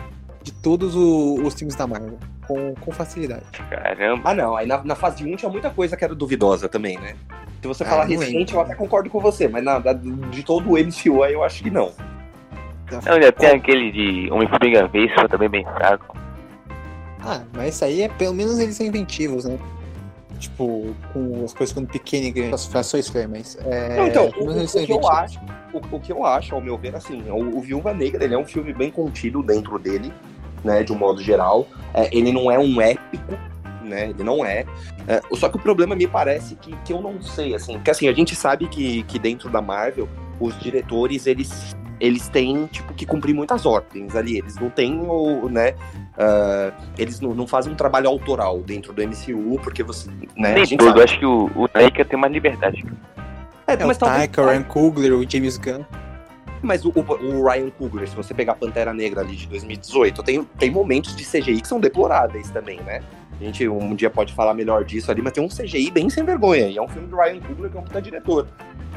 de todos o- os filmes da Marvel, com, com facilidade. Caramba. Ah, não. Aí na, na fase 1 tinha muita coisa que era duvidosa também, né? Se você Ah, falar recente, lembro. eu até concordo com você, mas na, da- de todo o MCU aí eu acho que não. Não, ainda tem aquele de Homem-Formiga Vespa também bem fraco. Ah, mas isso aí é pelo menos eles são inventivos, né? Tipo, com as coisas ficando pequenas e grandes. As frações, mas. É, Não, então, o, o que eu acho, o, o que eu acho, ao meu ver, assim, o, o Viúva Negra, ele é um filme bem contido dentro dele, né, de um modo geral. É, ele não é um épico, né, ele não é. É, só que o problema me parece que, que eu não sei, assim, porque assim, a gente sabe que, que dentro da Marvel, os diretores, eles, eles têm, tipo, que cumprir muitas ordens ali, eles não têm o, né, ah, eles não, não fazem um trabalho autoral dentro do MCU, porque você, né, a Nem gente todo, sabe. acho que o, o Taika tem mais liberdade. É, É, o mas talvez- Taika, o Ryan Coogler, o James Gunn. Mas o, o- o Ryan Coogler, se você pegar Pantera Negra ali de 2018, tem, tem momentos de CGI que são deploráveis também, né? A gente um dia pode falar melhor disso ali, mas tem um CGI bem sem vergonha. E é um filme do Ryan Coogler que é um puta diretor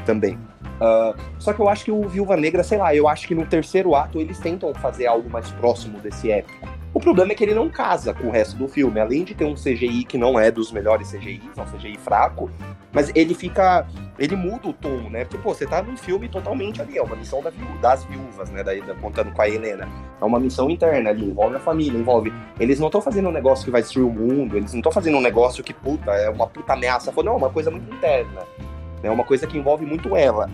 também. Ah, só que eu acho que o Viúva Negra, sei lá, eu acho que no terceiro ato eles tentam fazer algo mais próximo desse épico. O problema é que ele não casa com o resto do filme. Além de ter um CGI que não é dos melhores CGIs, é um CGI fraco, mas ele fica. Ele muda o tom, né? Porque, pô, você tá num filme totalmente ali, é uma missão da das viúvas, né? Daí, da- contando com a Helena. É uma missão interna ali, envolve a família, envolve. Eles não estão fazendo um negócio que vai destruir o mundo, eles não estão fazendo um negócio que, puta, é uma puta ameaça. Não, é uma coisa muito interna. É uma coisa que envolve muito ela,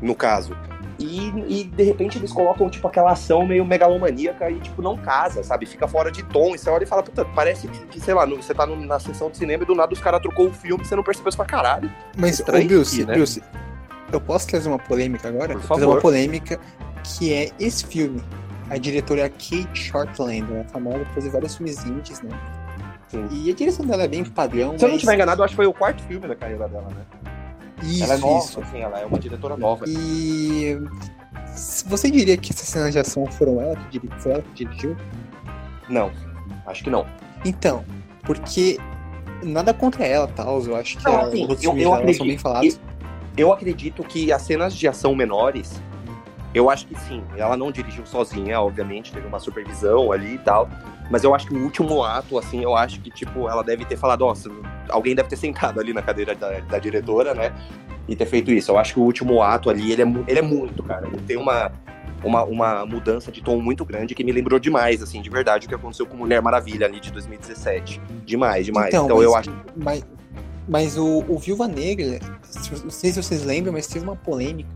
no caso. E, e, de repente eles colocam, tipo, aquela ação meio megalomaníaca e, tipo, não casa, sabe? Fica fora de tom. E você olha e fala, puta, parece que, sei lá, você tá no, na sessão de cinema e do nada os caras trocou o filme e você não percebeu isso pra caralho. Mas, ô, Bilce, né? Bilce, eu posso trazer uma polêmica agora? Por Trazer uma polêmica que é esse filme. A diretora é Kate Shortland, né? Famosa por fazer vários filmes indies, né? Sim. E a direção dela é bem padrão. Se eu não mas- estiver enganado, eu acho que foi o quarto filme da carreira dela, né? Isso, ela é nova, isso. assim, ela é uma diretora nova. E você diria que essas cenas de ação foram ela que dirigiu? Foi ela que dirigiu? Não, acho que não. Então, porque nada contra ela, tal. Eu acho que Não, a- assim, os eu- eu acredito. bem falados. Eu acredito que as cenas de ação menores, eu acho que sim. Ela não dirigiu sozinha, obviamente, teve uma supervisão ali e tal. Mas eu acho que o último ato, assim, eu acho que, tipo, ela deve ter falado, nossa, alguém deve ter sentado ali na cadeira da, da diretora, né? E ter feito isso. Eu acho que o último ato ali, ele é, ele é muito, cara. Ele tem uma, uma, uma mudança de tom muito grande que me lembrou demais, assim, de verdade, o que aconteceu com Mulher Maravilha ali de 2017. Demais, demais. Então, mas, eu acho. Mas, mas o, o Viúva Negra, não sei se vocês lembram, mas teve uma polêmica,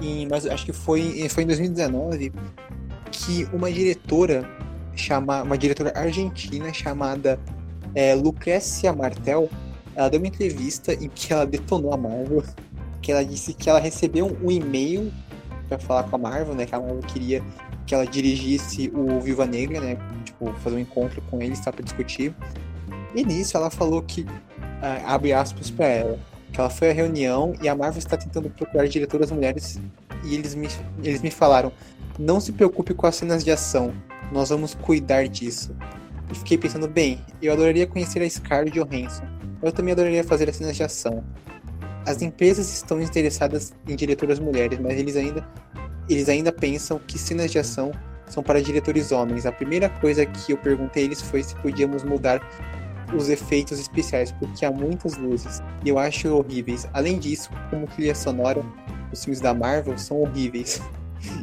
em, mas acho que foi, foi em 2019, que uma diretora, chama, uma diretora argentina chamada é, Lucrécia Martel, ela deu uma entrevista em que ela detonou a Marvel, que ela disse que ela recebeu um e-mail para falar com a Marvel, né, que a Marvel queria que ela dirigisse o Viúva Negra, né, tipo, fazer um encontro com eles, tá, para discutir. E nisso ela falou que, ah, abre aspas pra ela, que ela foi à reunião e a Marvel está tentando procurar diretoras mulheres e eles me, eles me falaram, não se preocupe com as cenas de ação, nós vamos cuidar disso. E fiquei pensando, bem, eu adoraria conhecer a Scarlett Johansson, eu também adoraria fazer as cenas de ação. As empresas estão interessadas em diretoras mulheres, mas eles ainda, eles ainda pensam que cenas de ação são para diretores homens. A primeira coisa que eu perguntei a eles foi se podíamos mudar os efeitos especiais, porque há muitas luzes e eu acho horríveis. Além disso, como trilha sonora, os filmes da Marvel são horríveis.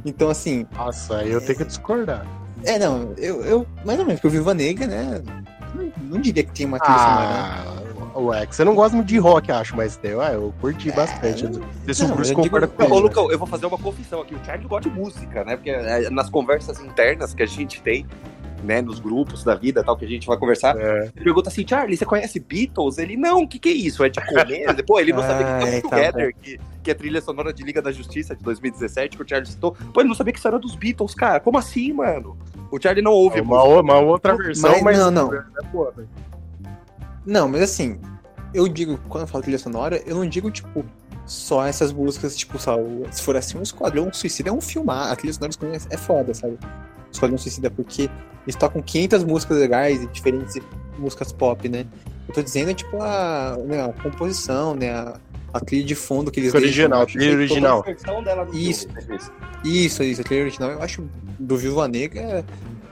Então, assim, Nossa, aí eu tenho que discordar. é, não, eu, eu mais ou menos, porque o Viva Negra, né? Não, não diria que tem uma trilha sonora. né? Ah, ué, que você não gosta muito de rock, acho, mas eu, ah, eu curti bastante. não- Não Bruce eu digo- concorda Ô, comigo. Lucão, eu vou fazer uma confissão aqui. O Charlie gosta de música, né? Porque é, nas conversas internas que a gente tem, né, nos grupos da vida tal, que a gente vai conversar, É. ele pergunta assim, Charlie, você conhece Beatles? Ele, não, o que que é isso? É de comer? Pô, ele não sabia Ah, que é, era tá Together, que, que é a trilha sonora de Liga da Justiça de 2017, que o Charlie citou. Pô, ele não sabia que isso era dos Beatles, cara. Como assim, mano? O Charlie não ouve É uma, uma outra versão, Mas- mas, não, não. é boa, velho. Não, mas assim, eu digo, quando eu falo trilha sonora, eu não digo, tipo, só essas músicas, tipo, se for assim, o Esquadrão Suicida é um filmar, a trilha sonora é foda, sabe? Esquadrão Suicida, porque eles tocam 500 músicas legais e diferentes músicas pop, né? Eu tô dizendo, tipo, a, né, a composição, né, a, a trilha de fundo que eles Música deixam, original, eu trilha a original. dela Isso. Isso, isso, a trilha original, eu acho do Viúva Negra, é,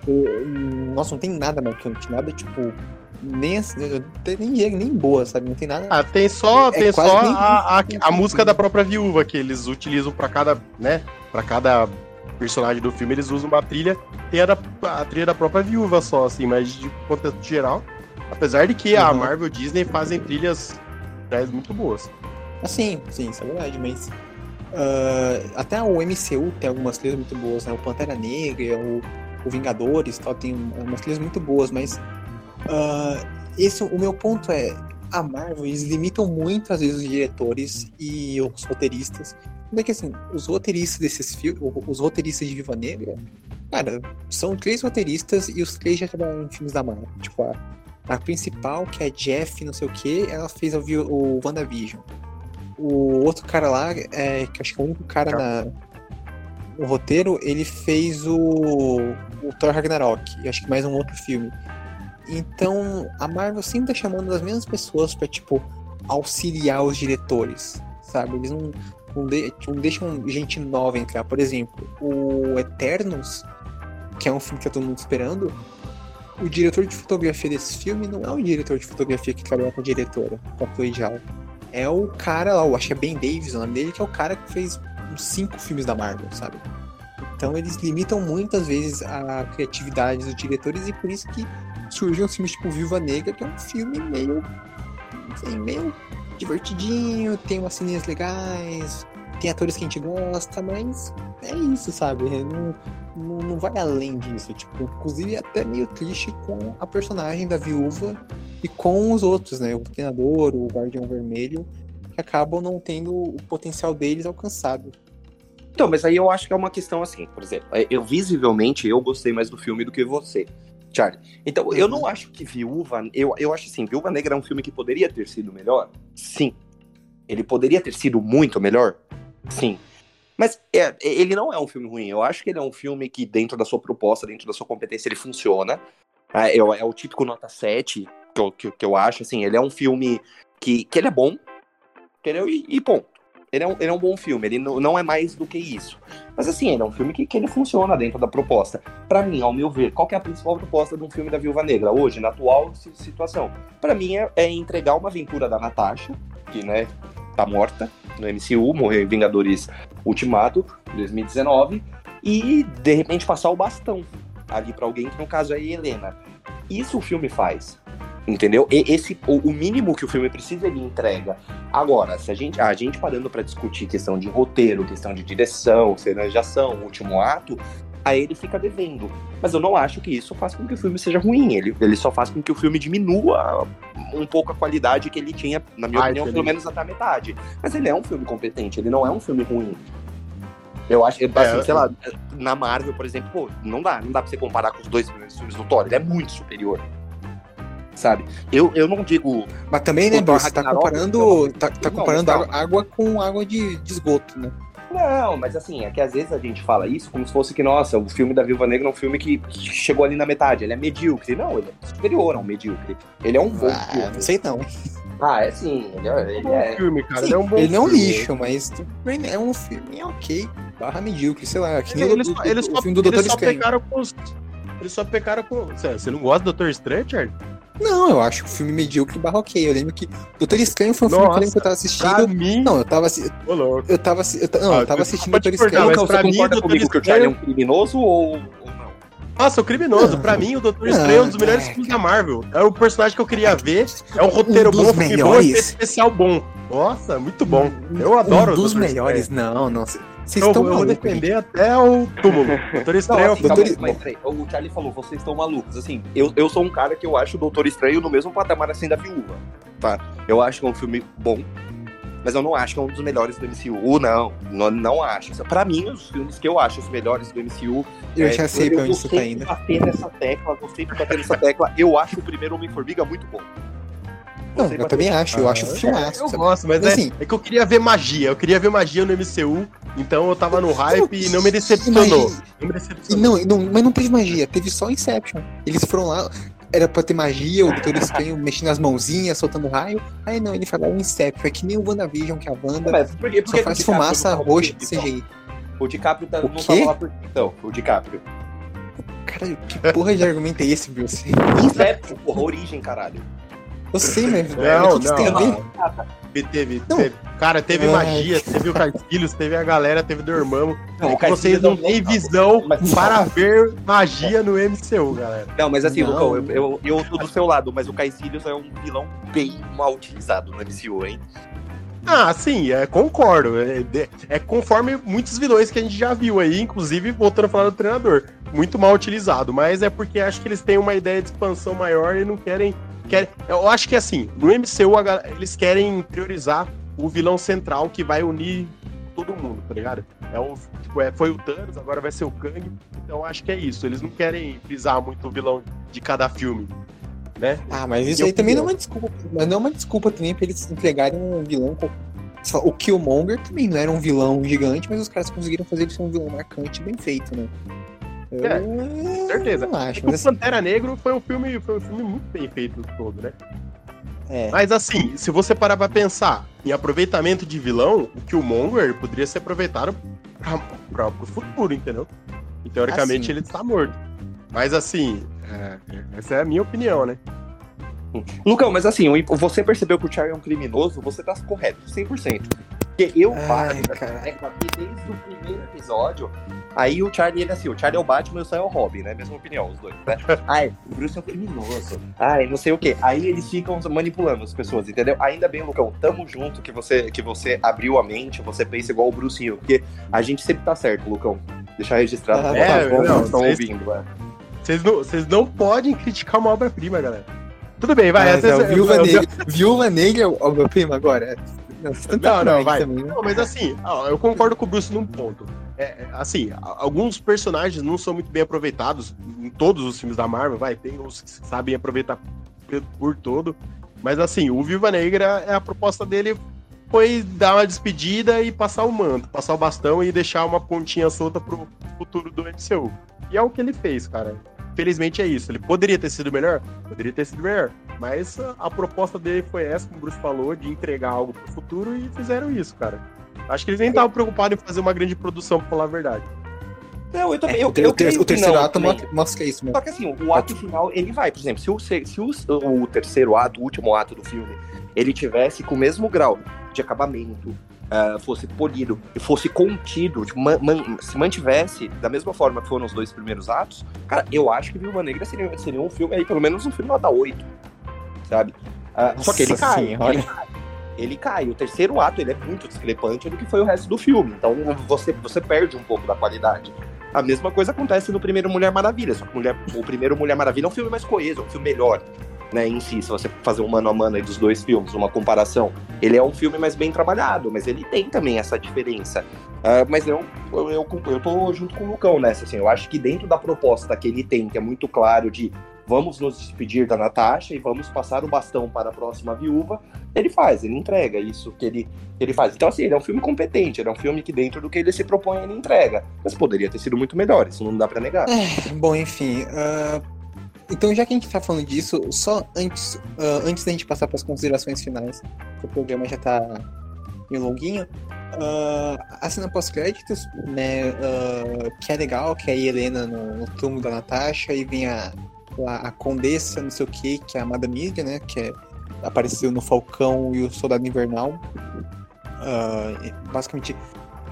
o- nossa, não tem nada marcante, nada, tipo, nem, assim, nem, nem, boa, sabe? Não tem nada... Ah, tem só, É tem quase só nem- a, a, a música da própria viúva que eles utilizam pra cada, né? Para cada personagem do filme, eles usam uma trilha, tem a, da- a trilha da própria viúva só, assim, mas de contexto geral. Apesar de que a Uhum. Marvel e Disney fazem trilhas trilhas muito boas. Ah, sim, sim, isso é verdade, mas. ah, até o MCU tem algumas trilhas muito boas, né? O Pantera Negra, o, o Vingadores tal, tem umas trilhas muito boas, mas. ah, esse, o meu ponto é. A Marvel, eles limitam muito, às vezes, os diretores e os roteiristas. É que, assim, os roteiristas desses filmes, os roteiristas de Viva Negra, cara, são três roteiristas e os três já trabalharam em filmes da Marvel. Tipo, a, a principal, que é Jeff, não sei o que, ela fez o, o WandaVision. O outro cara lá, é, que acho que é o único cara na, no roteiro, ele fez o, o Thor Ragnarok, e acho que mais um outro filme. Então, a Marvel sempre tá chamando as mesmas pessoas pra, tipo, auxiliar os diretores, sabe? Eles não, não, de- não deixam gente nova entrar. Por exemplo, o Eternos, que é um filme que tá todo mundo esperando, o diretor de fotografia desse filme não é o diretor de fotografia que trabalha com a diretora, com a Zhao. É o cara lá, acho que é Ben Davis o nome dele, que é o cara que fez uns cinco filmes da Marvel, sabe? Então eles limitam muitas vezes a criatividade dos diretores e por isso que surgiu um filme tipo Viúva Negra, que é um filme meio, assim, meio divertidinho, tem umas ceninhas legais, tem atores que a gente gosta, mas é isso, sabe? Não, não, não vai além disso. Tipo, inclusive é até meio triste com a personagem da viúva e com os outros, né? O treinador, o Guardião Vermelho, que acabam não tendo o potencial deles alcançado. Então, mas aí eu acho que é uma questão assim, por exemplo, é, eu visivelmente eu gostei mais do filme do que você, Charlie. Então, eu não acho que Viúva, eu, eu acho assim, Viúva Negra é um filme que poderia ter sido melhor? Sim. Ele poderia ter sido muito melhor? Sim. Mas é, ele não é um filme ruim. Eu acho que ele é um filme que, dentro da sua proposta, dentro da sua competência, ele funciona. É, é o típico nota 7 que eu, que, que, eu acho. Assim, ele é um filme que, que ele é bom, entendeu? E, e ponto. Ele é, um, ele é um bom filme, ele não, não é mais do que isso. Mas assim, ele é um filme que, que ele funciona dentro da proposta. Para mim, ao meu ver, qual é a principal proposta de um filme da Viúva Negra hoje, na atual situação? Para mim é, é entregar uma aventura da Natasha, que, né, tá morta no MCU, morreu em Vingadores Ultimato, 2019, e de repente passar o bastão ali para alguém que no caso é a Helena. Isso o filme faz. Entendeu? E esse o, o, mínimo que o filme precisa ele entrega. Agora, se a gente a gente parando para discutir questão de roteiro, questão de direção, cenas de ação, último ato, aí ele fica devendo. Mas eu não acho que isso faz com que o filme seja ruim. Ele, ele só faz com que o filme diminua um pouco a qualidade que ele tinha, na minha Ai, opinião, pelo menos até a metade. Mas ele é um filme competente, ele não é um filme ruim. Eu acho, assim, é, sei lá, na Marvel, por exemplo, pô, não dá, não dá pra você comparar com os dois primeiros filmes do Thor, ele é muito superior. Sabe? Eu, eu não digo. Mas também, né, Bruce, você tá comparando, tá, tá comparando água, água com água de, de esgoto, né? Não, mas assim, é que às vezes a gente fala isso como se fosse que, nossa, o filme da Viúva Negra é um filme que chegou ali na metade, ele é medíocre. Não, ele é superior ao medíocre. Ele é um bom ah, filme. Não sei não. Ah, é sim, ele é, ele é... filme, cara. Sim, ele é um bom Ele filme. é um lixo, mas é um filme é ok, barra medíocre, sei lá. Que nem eles, o, eles, o, filme do Doutor Estranho. Pecaram com os... Eles só pecaram com. Você não gosta do Doutor Estranho, Charlie? Não, eu acho o filme medíocre barra ok. Eu lembro que Doutor Estranho foi um Nossa, filme que eu tava assistindo. Mim... Não, eu tava assistindo. Eu tava, eu, não, ah, eu tava assistindo Doutor Estranho. Mas pra mim, concorda comigo que o Charlie é um criminoso ou, ou não? Nossa, o criminoso. Não, pra mim, o Doutor Estranho é um dos melhores filmes da Marvel. É o personagem que eu queria ver. É um roteiro um bom, filme bom e especial bom. Nossa, muito bom. Eu adoro um dos melhores, não, não. Vocês estão eu vou defender até o túmulo. Doutor Estranho. Não, assim, Doutor... Calma, o Charlie falou, vocês estão malucos. Assim, eu, eu sou um cara que eu acho o Doutor Estranho no mesmo patamar assim da Viúva. Tá? Eu acho que é um filme bom, mas eu não acho que é um dos melhores do MCU, não. Não, não acho. Pra mim, os filmes que eu acho os melhores do MCU. Eu é, já sei pra onde você tá indo. bater nessa tecla, vou sempre bater nessa tecla. Eu acho o primeiro Homem-Formiga muito bom. Não, eu também acho, eu acho ah, filmaço. É, eu gosto, mas, mas é, assim, é que eu queria ver magia, eu queria ver magia no MCU, então eu tava no hype e não me decepcionou. Não me decepcionou. Não, não, mas não teve magia, teve só Inception. Eles foram lá, era pra ter magia, o Doutor Estranho mexendo as mãozinhas, soltando raio. Aí não, ele falou Inception, é que nem o WandaVision, que a Wanda mas por que, por só faz fumaça roxa de CGI. O DiCaprio tá, o não quê? tá por então, o DiCaprio. Caralho, que porra de argumento é esse, Bruce? Inception, porra, origem, caralho. Eu sei, mas não, não, tem a ver? Teve, teve, cara, teve magia, teve o Carquilhos, teve a galera, teve o Dormammu. Não, vocês não têm visão para ver magia no MCU, galera. Não, mas assim, Lucão, eu, eu, eu tô do seu lado, mas o Caecilius é um vilão bem mal utilizado no MCU, hein? Ah, sim, é, concordo. É, é, conforme muitos vilões que a gente já viu aí, inclusive voltando a falar do treinador. Muito mal utilizado, mas é porque acho que eles têm uma ideia de expansão maior e não querem querem, eu acho que assim, no MCU eles querem priorizar o vilão central que vai unir todo mundo, tá ligado? É um, tipo, é, foi o Thanos, agora vai ser o Kang. Então acho que é isso. Eles não querem frisar muito o vilão de cada filme. Né? Ah, mas isso aí também não é uma desculpa. Mas não é uma desculpa também pra eles entregarem um vilão. O Killmonger também não era um vilão gigante, mas os caras conseguiram fazer ele ser um vilão marcante bem feito, né? É, com certeza. Não acho, mas... O assim Pantera Negro foi um filme, foi um filme muito bem feito todo, né? É. Mas assim, se você parar pra pensar em aproveitamento de vilão, o Killmonger poderia ser aproveitado pra, pra, pro futuro, entendeu? E teoricamente assim. ele está morto. Mas assim, é, essa é a minha opinião, né? Lucão, mas assim, você percebeu que o Charlie é um criminoso, você tá correto, 100%. Porque eu Ai, bato cara. né, aqui desde o primeiro episódio. Aí o Charlie, ele é assim, o Charlie é o Batman e o Sam é o Robin, né? Mesma opinião, os dois, né? Ai, o Bruce é um criminoso. Ai, não sei o quê. Aí eles ficam manipulando as pessoas, entendeu? Ainda bem, Lucão, tamo junto que você, que você abriu a mente, você pensa igual o Bruce Hill. Porque a gente sempre tá certo, Lucão. Deixar registrado Ah, é, vocês não, que estão vocês- ouvindo, é. Vocês não, vocês não podem criticar uma obra-prima, galera. Tudo bem, vai. Mas às é vezes- o Viúva eu- eu- Negra. Viúva Negra é o meu primo agora. Não, Não, vai. também, né? Não, mas assim, eu concordo com o Bruce num ponto. É, é, assim, alguns personagens não são muito bem aproveitados em todos os filmes da Marvel, vai, tem uns que sabem aproveitar por, todo. Mas assim, o Viúva Negra, é a proposta dele foi dar uma despedida e passar o manto, passar o bastão e deixar uma pontinha solta pro futuro do MCU. E é o que ele fez, cara. Felizmente é isso. Ele poderia ter sido melhor? Poderia ter sido melhor. Mas a, proposta dele foi essa, como o Bruce falou, de entregar algo pro futuro e fizeram isso, cara. Acho que eles nem estavam preocupados em fazer uma grande produção, pra falar a verdade. Não, eu também. É, eu, eu creio o que terceiro não, ato mostra isso mesmo. Só que assim, o ato final, ele vai, por exemplo, se o, se se o, o terceiro ato, o último ato do filme, ele tivesse com o mesmo grau de acabamento, ah, fosse polido e fosse contido, tipo, man- man- se mantivesse da mesma forma que foram os dois primeiros atos, cara, eu acho que Viúva Negra seria, seria um filme aí, pelo menos um filme nota 8, sabe? Ah, só que ele cai, ele cai. Ele cai. O terceiro ato ele é muito discrepante do que foi o resto do filme. Então você, você perde um pouco da qualidade. A mesma coisa acontece no primeiro Mulher Maravilha, só que Mulher- o primeiro Mulher Maravilha é um filme mais coeso, é um filme melhor, né, em si, se você fazer um mano a mano aí dos dois filmes, uma comparação. Ele é um filme mais bem trabalhado, mas ele tem também essa diferença. Ah, mas eu, eu, eu, eu tô junto com o Lucão nessa, assim, eu acho que dentro da proposta que ele tem, que é muito claro de vamos nos despedir da Natasha e vamos passar o bastão para a próxima viúva, ele faz, ele entrega isso que ele, ele faz. Então, assim, ele é um filme competente, ele é um filme que dentro do que ele se propõe, ele entrega. Mas poderia ter sido muito melhor, isso não dá pra negar. Bom, enfim. ah, então, já que a gente tá falando disso, só antes, ah, antes da gente passar para as considerações finais, que o programa já tá meio longuinho, ah, a cena pós-créditos, né, ah, que é legal, que é a Helena no, no túmulo da Natasha, e vem a, a, a Condessa, não sei o que, que é a Madame Hydra, né, que é, apareceu no Falcão e o Soldado Invernal, ah, basicamente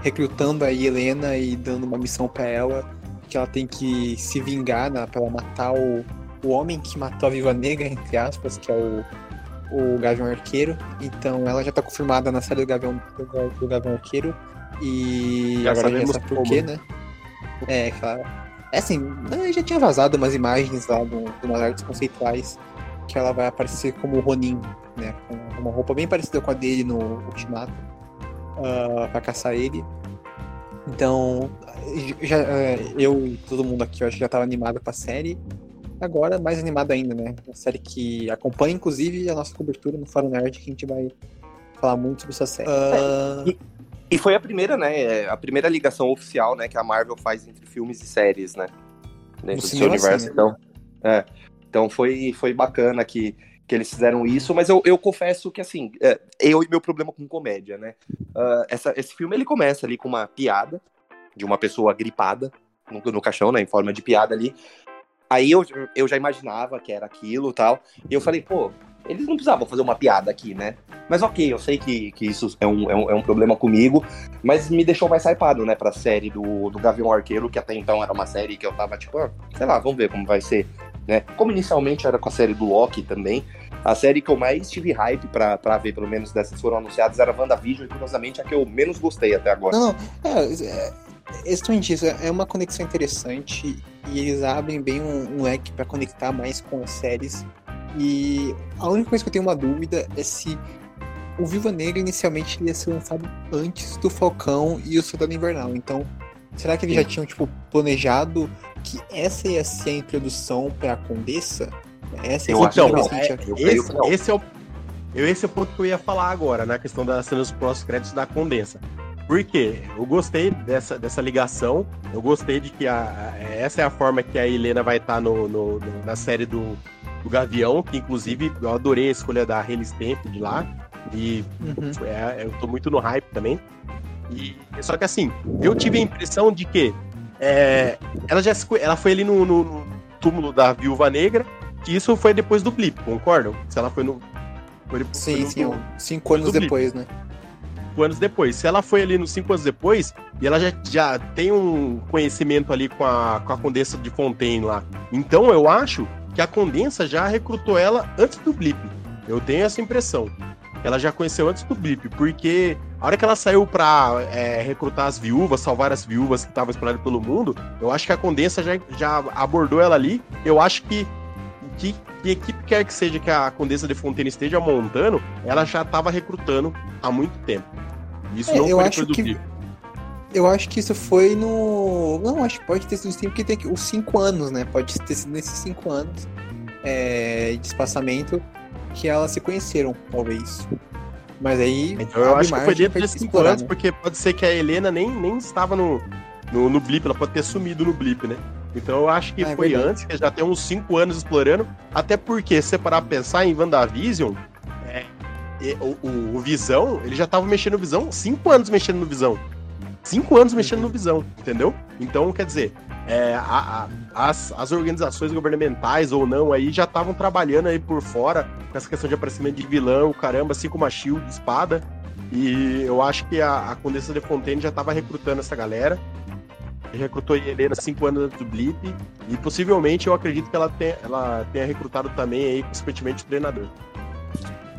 recrutando a Helena e dando uma missão para ela, que ela tem que se vingar né, pra ela matar o, o homem que matou a Viva Negra, entre aspas, que é o, o Gavião Arqueiro. Então ela já tá confirmada na série do Gavião, do, do Gavião Arqueiro. E Já agora sabe por quê, né? É, claro. É assim, já tinha vazado umas imagens lá do, do umas artes conceituais que ela vai aparecer como Ronin, né? Com uma roupa bem parecida com a dele no Ultimato. ah, pra caçar ele. Então, já, é, eu e todo mundo aqui, eu acho que já tava animado pra série. Agora, mais animado ainda, né? Uma série que acompanha, inclusive, a nossa cobertura no Faro Nerd, que a gente vai falar muito sobre essa série. Ah, E foi a primeira, né? A primeira ligação oficial, né, que a Marvel faz entre filmes e séries, né? Dentro do seu cinema, universo. sim, né? Então, é. Então foi, foi bacana que, que eles fizeram isso, mas eu, eu confesso que assim, é, eu e meu problema com comédia, né? Ah, essa, esse filme ele começa ali com uma piada de uma pessoa gripada no, no caixão, né? Em forma de piada ali. Aí eu, eu já imaginava que era aquilo e tal. E eu falei, pô, eles não precisavam fazer uma piada aqui, né? Mas ok, eu sei que, que isso é um, é, um, é um problema comigo, mas me deixou mais hypado, né, pra série do, do Gavião Arqueiro, que até então era uma série que eu tava tipo, ah, sei lá, vamos ver como vai ser, né? Como inicialmente era com a série do Loki também, a série que eu mais tive hype pra, pra ver, pelo menos dessas foram anunciadas, era WandaVision, e curiosamente a que eu menos gostei até agora. Não. É, é, exatamente isso. É uma conexão interessante e eles abrem bem um, um leque para conectar mais com as séries. E a única coisa que eu tenho uma dúvida é se o Viva Negra inicialmente ia ser lançado antes do Falcão e o Soldado Invernal. Então, será que eles já tinham tipo planejado que essa ia ser a introdução para a Condessa? Essa Eu acho ia- Eu Esse, esse é o, eu, esse é o ponto que eu ia falar agora, na questão das cenas pós-créditos da condensa. Por quê? Eu gostei dessa, dessa ligação, eu gostei de que a, a- essa é a forma que a Helena vai estar no, no- no- na série do, do Gavião, que inclusive eu adorei a escolha da Hayley Stamp de lá, e Uhum. é, eu tô muito no hype também. E, só que assim, eu tive a impressão de que é, ela já ela foi ali no, no- no túmulo da Viúva Negra, que isso foi depois do blip, concordam? Se ela foi no. Foi depois- Sim, foi no- sim, ó, cinco anos Blip. depois, né? cinco anos depois. Se ela foi ali nos cinco anos depois, e ela já, já tem um conhecimento ali com a, com a Condessa de Fontaine lá. Então eu acho que a Condensa já recrutou ela antes do Blip. Eu tenho essa impressão. Ela já conheceu antes do Blip, porque a hora que ela saiu pra é, recrutar as viúvas, salvar as viúvas que estavam espalhadas pelo mundo, eu acho que a Condensa já, já abordou ela ali. Eu acho que, que, que equipe quer que seja que a Condessa de Fontaine esteja montando, ela já estava recrutando há muito tempo. Isso É, não foi depois do que- Blip. Eu acho que isso foi no. Não, acho que pode ter sido sim, porque tem os cinco anos, né? Pode ter sido nesses cinco anos é, de espaçamento que elas se conheceram, talvez. Mas aí. Então eu acho que foi dentro desses cinco anos, né? porque pode ser que a Helena nem, nem estava no, no, no blip, ela pode ter sumido no blip, né? Então eu acho que Ah, é foi verdade. antes, que já tem uns cinco anos explorando, até porque, se você parar pra pensar em WandaVision, é, o, o, o Visão, ele já tava mexendo no Visão, cinco anos mexendo no Visão. Cinco anos mexendo Uhum. no Visão, entendeu? Então, quer dizer, é, a- a- as, as organizações governamentais ou não aí já estavam trabalhando aí por fora com essa questão de aparecimento de vilão, caramba, assim como a Shield, espada. E eu acho que a, a Condessa de Fontaine já estava recrutando essa galera. Recrutou a Helena cinco anos antes do Blip. E possivelmente eu acredito que ela tenha, ela tenha recrutado também aí, consequentemente, o treinador.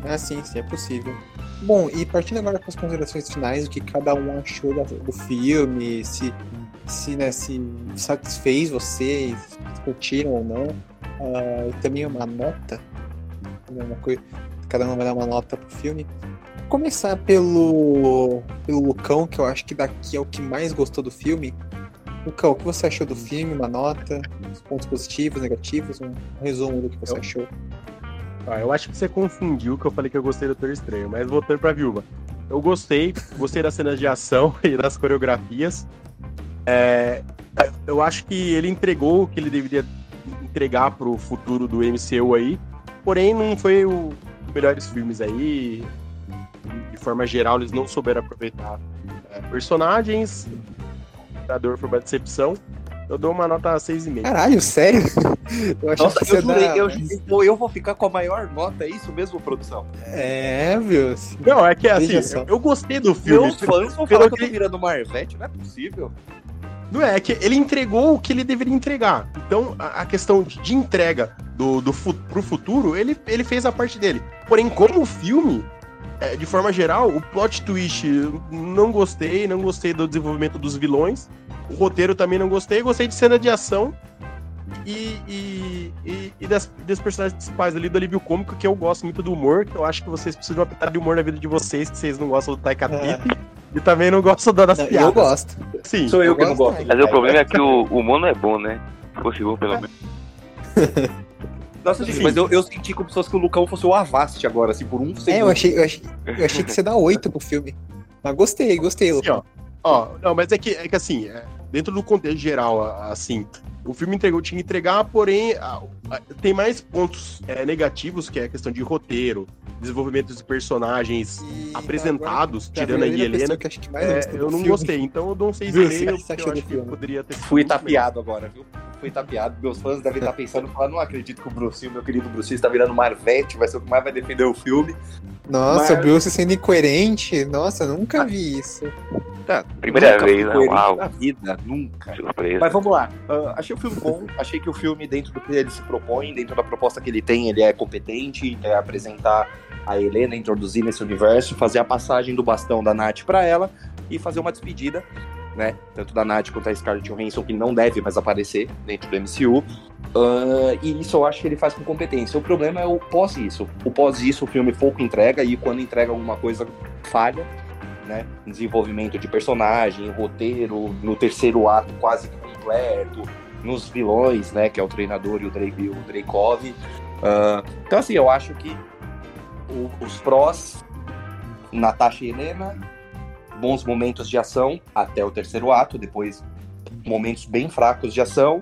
Ah, sim, sim, é possível. Bom, e partindo agora para as considerações finais, o que cada um achou do filme, se, se, né, se satisfez vocês, se curtiram ou não. E também uma nota. né, Uma coisa, cada um vai dar uma nota pro filme. Vou começar pelo, pelo Lucão, que eu acho que daqui é o que mais gostou do filme. Lucão, o que você achou do filme? Uma nota? Os pontos positivos, negativos? Um resumo do que você Eu- achou. Ah, eu acho que você confundiu que eu falei que eu gostei do Doutor Estranho, mas voltando pra Viúva. Eu gostei, gostei das cenas de ação e das coreografias. É, eu acho que ele entregou o que ele deveria entregar pro futuro do MCU aí, porém não foi o melhores filmes aí. De forma geral, eles não souberam aproveitar é, personagens. O Predador foi uma decepção. Eu dou uma nota 6,5. Caralho, sério? Eu Nossa, que eu jurei, dá- eu, eu, eu vou ficar com a maior nota, é isso mesmo, produção? É, viu? Não, é que assim, Veja só. eu, eu gostei do filme. Meus fãs vão falar que eu que- tô virando Marvete, não é possível. Não é, é que ele entregou o que ele deveria entregar. Então, a, a questão de, de entrega do, do fu pro futuro, ele, ele fez a parte dele. Porém, como filme, é, de forma geral, o plot twist não gostei, não gostei do desenvolvimento dos vilões. O roteiro também não gostei, gostei de cena de ação e, e, e, e das, dos personagens principais ali do alívio cômico, que eu gosto muito do humor, que eu acho que vocês precisam de uma pitada de humor na vida de vocês, que vocês não gostam do Taika Waititi e também não gostam das Não, piadas. eu gosto. Sim. Sou eu, eu que não gosto. Mas o problema é que o, o humor não é bom, né? Se fosse bom, pelo menos. Nossa, gente, mas eu, eu senti como se fosse que o Lucão fosse o Avast agora, assim, por um segundo. É, eu achei, eu achei, eu achei que você dá oito pro filme. Mas gostei, gostei, Assim, Lucão. ó, ó, não, mas é que, é que assim, é, dentro do contexto geral, a- assim, o filme entregou, tinha que entregar, porém, a- a- tem mais pontos é, negativos, que é a questão de roteiro, desenvolvimento de personagens E apresentados, agora, tirando aí primeira Helena. que acho que mais é, eu não filme. gostei, então eu dou um Viu, 6,5, você porque achou eu do acho que filme? poderia ter sido Fui tapeado agora, viu? Fui tapeado. Meus fãs devem estar pensando, falar, não acredito que o Brucinho, meu querido Brucinho, está virando Marvete, vai ser o que mais vai defender o filme. Nossa, Mas- o Bruce sendo incoerente. Nossa, eu nunca vi isso. Tá, Primeira nunca vez, né? Uau. Na vida, nunca. Surpresa. Mas vamos lá. Ah, achei o filme bom. Achei que o filme, dentro do que ele se propõe, dentro da proposta que ele tem, ele é competente. É apresentar a Helena, introduzir nesse universo, fazer a passagem do bastão da Nath para ela e fazer uma despedida, né? Tanto da Nath quanto da Scarlett Johansson, que não deve mais aparecer dentro do MCU. Ah, e isso eu acho que ele faz com competência. O problema é o pós isso. O pós isso, o filme pouco entrega e quando entrega alguma coisa, falha. Né? Desenvolvimento de personagem, roteiro, no terceiro ato quase completo, nos vilões, né? Que é o treinador e o, Drake, o Dreykov. Ah, então, assim, eu acho que o- os prós, Natasha e Helena, bons momentos de ação até o terceiro ato, depois momentos bem fracos de ação.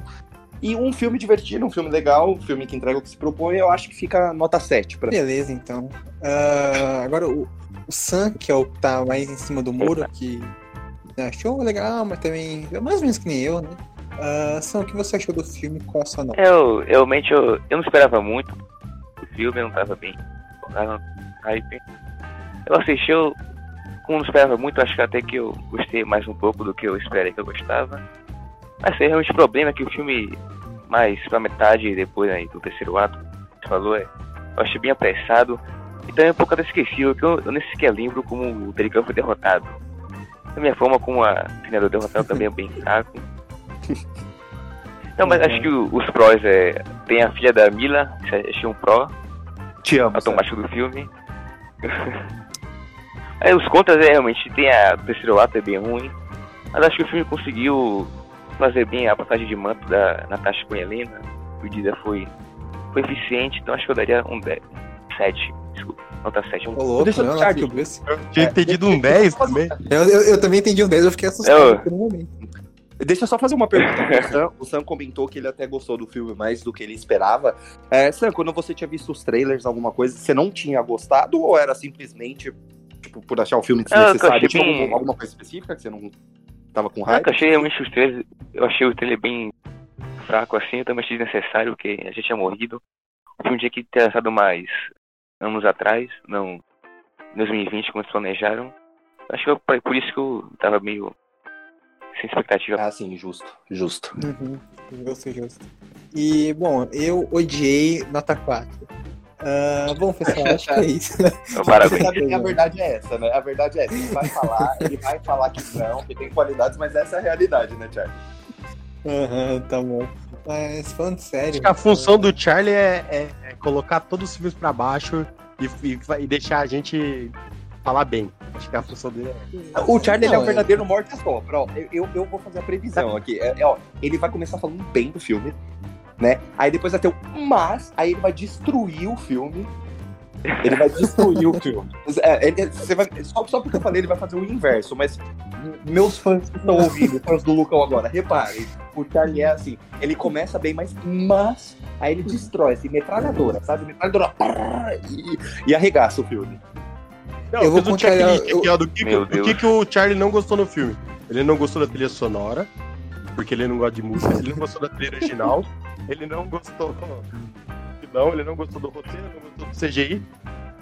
E um filme divertido, um filme legal, um filme que entrega o que se propõe, eu acho que fica nota 7 pra Beleza, então. Ah, agora, o, o Sam, que é o que tá mais em cima do muro, que achou legal, mas também é mais ou menos que nem eu, né? Ah, Sam, o que você achou do filme? Qual a sua nota? Eu, realmente, eu, eu não esperava muito do filme, eu não tava bem no hype. Eu assisti, eu como não esperava muito, acho que até que eu gostei mais um pouco do que eu esperei que eu gostava. Mas aí realmente o problema é que o filme, mais pra metade depois aí, do terceiro ato, que falou, é, eu achei bem apressado. E também um pouco até esquecível, que eu, eu nem sequer lembro como o Telecão foi derrotado. Da minha forma como a do derrotado também é bem fraco. Não, mas Uhum. acho que os prós é. Tem a filha da Mila, que achei um pró, Te amo. automático do filme. Aí os contras é realmente tem a o terceiro ato é bem ruim. Mas acho que o filme conseguiu fazer bem a passagem de manto da Natasha com a Helena. A medida foi, foi eficiente, então acho que eu daria um 10. 7, desculpa. Nota 7. Um... Louco, Deixa eu deixar. Eu tinha entendido um 10 também. Eu, eu, eu também entendi um 10, eu fiquei assustado Eu- por um momento. Deixa eu só fazer uma pergunta pro Sam. O Sam comentou que ele até gostou do filme mais do que ele esperava. É, Sam, quando você tinha visto os trailers, alguma coisa, você não tinha gostado ou era simplesmente, tipo, por achar o filme Ah, desnecessário? Tinha algum- alguma coisa específica que você não tava com raiva? eu achei realmente os trailers. Eu achei o trailer bem fraco assim, eu também achei desnecessário, porque a gente tinha morrido. O filme tinha que ter lançado mais anos atrás, não em 2020, como eles planejaram. Acho que eu- por isso que eu tava meio sem expectativa. Ah, sim, justo, justo. Uhum, justo, justo. E, bom, eu odiei nota 4. Ah, bom, pessoal, acho que é isso. Então, Você parabéns. sabe que a verdade é essa, né? A verdade é essa. Ele vai falar, ele vai falar que não, que tem qualidades, mas essa é a realidade, né, Thiago? Aham, tá bom. Mas falando sério. Acho que a função do Charlie é, é- é colocar todos os filmes pra baixo e, e- e deixar a gente falar bem. Acho que a função dele é. O Charlie ele é Não, um verdadeiro morte sopra. Ó, eu, eu, eu vou fazer a previsão aqui. É, é, ó, ele vai começar falando bem do filme, né? Aí depois vai ter o mas, aí ele vai destruir o filme. Ele vai destruir o filme. É, ele- você vai, só, só porque eu falei, ele vai fazer o inverso, mas meus fãs que estão ouvindo, fãs do Lucão agora, reparem, o Charlie é assim, ele começa bem, mas, mas aí ele destrói, assim, metralhadora, sabe? Metralhadora e, e arregaça o filme. Não, Eu vou fiz um contrariar- checklist eu- aqui, ó, do que, do que, que o Charlie não gostou no filme. Ele não gostou da trilha sonora, porque ele não gosta de música, ele não gostou da trilha original, ele não gostou. Não, ele não gostou do roteiro, não gostou do CGI.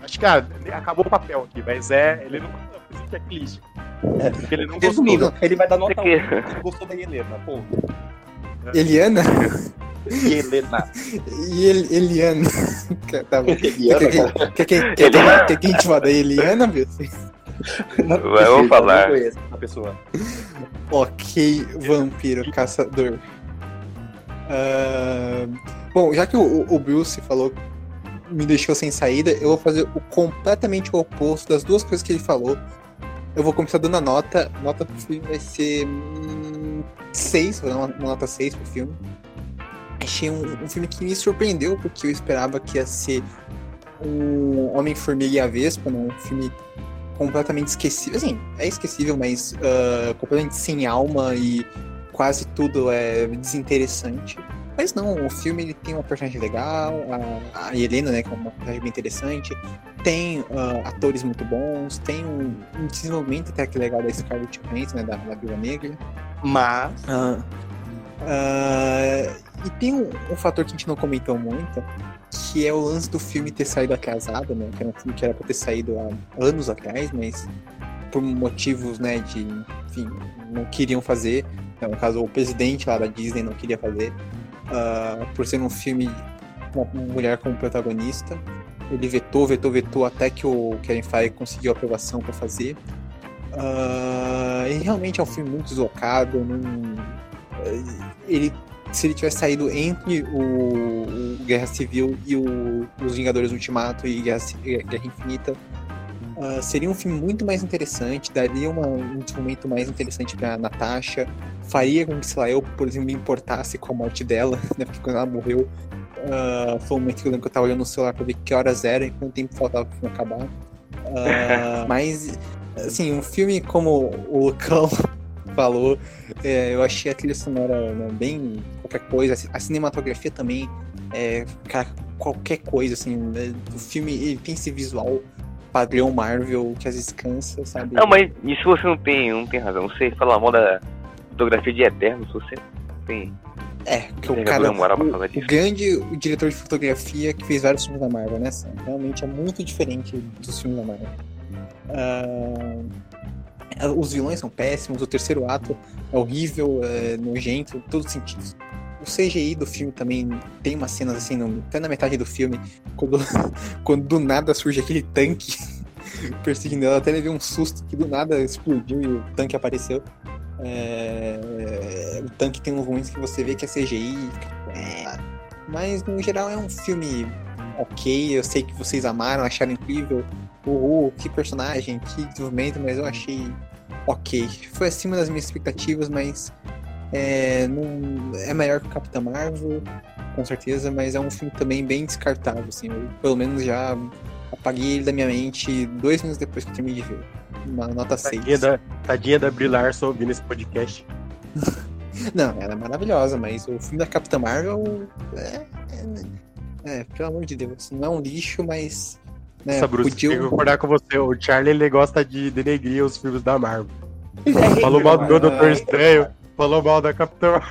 Acho que ah, acabou o papel aqui, mas é. Ele não gostou, fiz um checklist. É. Porque ele não gostou. Resumindo, ele vai dar nota 1, aqui. ele gostou da Helena, ponto. Eliana? Helena. El, Eliana. tá bom. Eliana, Quer, cara. quer, quer, quer, que Eliana. Não conheço essa pessoa. Ok, vampiro caçador. Ah, bom, já que o, o Bruce falou, me deixou sem saída, eu vou fazer o completamente o oposto das duas coisas que ele falou. Eu vou começar dando a nota. A nota pro filme vai ser 6, vou dar uma, uma nota 6 pro filme. Achei um, um filme que me surpreendeu, porque eu esperava que ia ser um Homem-Formiga e a Vespa, né? um filme completamente esquecível. Assim, é esquecível, mas ah, completamente sem alma e quase tudo é desinteressante. Mas não, o filme ele tem uma personagem legal, a, a Helena, né, que é uma personagem bem interessante, tem ah, atores muito bons, tem um, um desenvolvimento até que legal da Scarlett Johansson, né, da, da Viúva Negra. Mas. Ah, e tem um, um fator que a gente não comentou muito, que é o lance do filme ter saído atrasado, né? Que era um filme que era pra ter saído há anos atrás, mas por motivos, né, de, enfim, não queriam fazer. né, No caso, o presidente lá da Disney não queria fazer. ah, por ser um filme com uma mulher como protagonista. Ele vetou, vetou, vetou até que o Kevin Feige conseguiu aprovação para fazer. Ah, e realmente é um filme muito deslocado. Não, ele, se ele tivesse saído entre o, o Guerra Civil e o, os Vingadores Ultimato e Guerra, Ci- Guerra Infinita, ah, seria um filme muito mais interessante, daria uma, um desenvolvimento mais interessante pra Natasha, faria com que, sei lá, eu, por exemplo, me importasse com a morte dela, né? Porque quando ela morreu, ah, foi um momento que eu lembro que eu tava olhando no celular pra ver que horas era e quanto tempo faltava pro filme acabar. Ah, mas, assim, um filme como o Lucão falou, é, eu achei a trilha sonora né, bem qualquer coisa, a cinematografia também, é, cara, qualquer coisa, assim, né, o filme tem esse visual padrão Marvel que às vezes cansa, sabe? Não, mas isso você não tem, não tem razão. Você fala mal da fotografia de Eternos, você tem. É, que o cara, o, o grande o diretor de fotografia que fez vários filmes da Marvel, né? Sam? Realmente é muito diferente dos filmes da Marvel. Ah, Os vilões são péssimos, o terceiro ato é horrível, é nojento, em todos os sentidos. O CGI do filme também tem umas cenas assim, no, até na metade do filme, quando, quando do nada surge aquele tanque perseguindo ela, até levei um susto que do nada explodiu e o tanque apareceu. É, o tanque tem uns ruins que você vê que é CGI, é, mas no geral é um filme ok. Eu sei que vocês amaram, acharam incrível. Uhul, que personagem, que desenvolvimento, mas eu achei ok. Foi acima das minhas expectativas, mas é, não, é melhor que o Capitão Marvel, com certeza, mas é um filme também bem descartável, assim. Eu, pelo menos já apaguei ele da minha mente dois minutos depois que eu terminei de ver. Uma nota tadinha 6. Da, tadinha da Brie Larson ouvindo esse podcast. Não, ela é maravilhosa, mas o filme da Capitã Marvel é, é, é, pelo amor de Deus, não é um lixo, mas né, Nossa, Bruce, podia- que concordar com você. O Charlie ele gosta de denegrir os filmes da Marvel. É Falou mal do meu mano. Doutor Estranho, falou mal da Capitã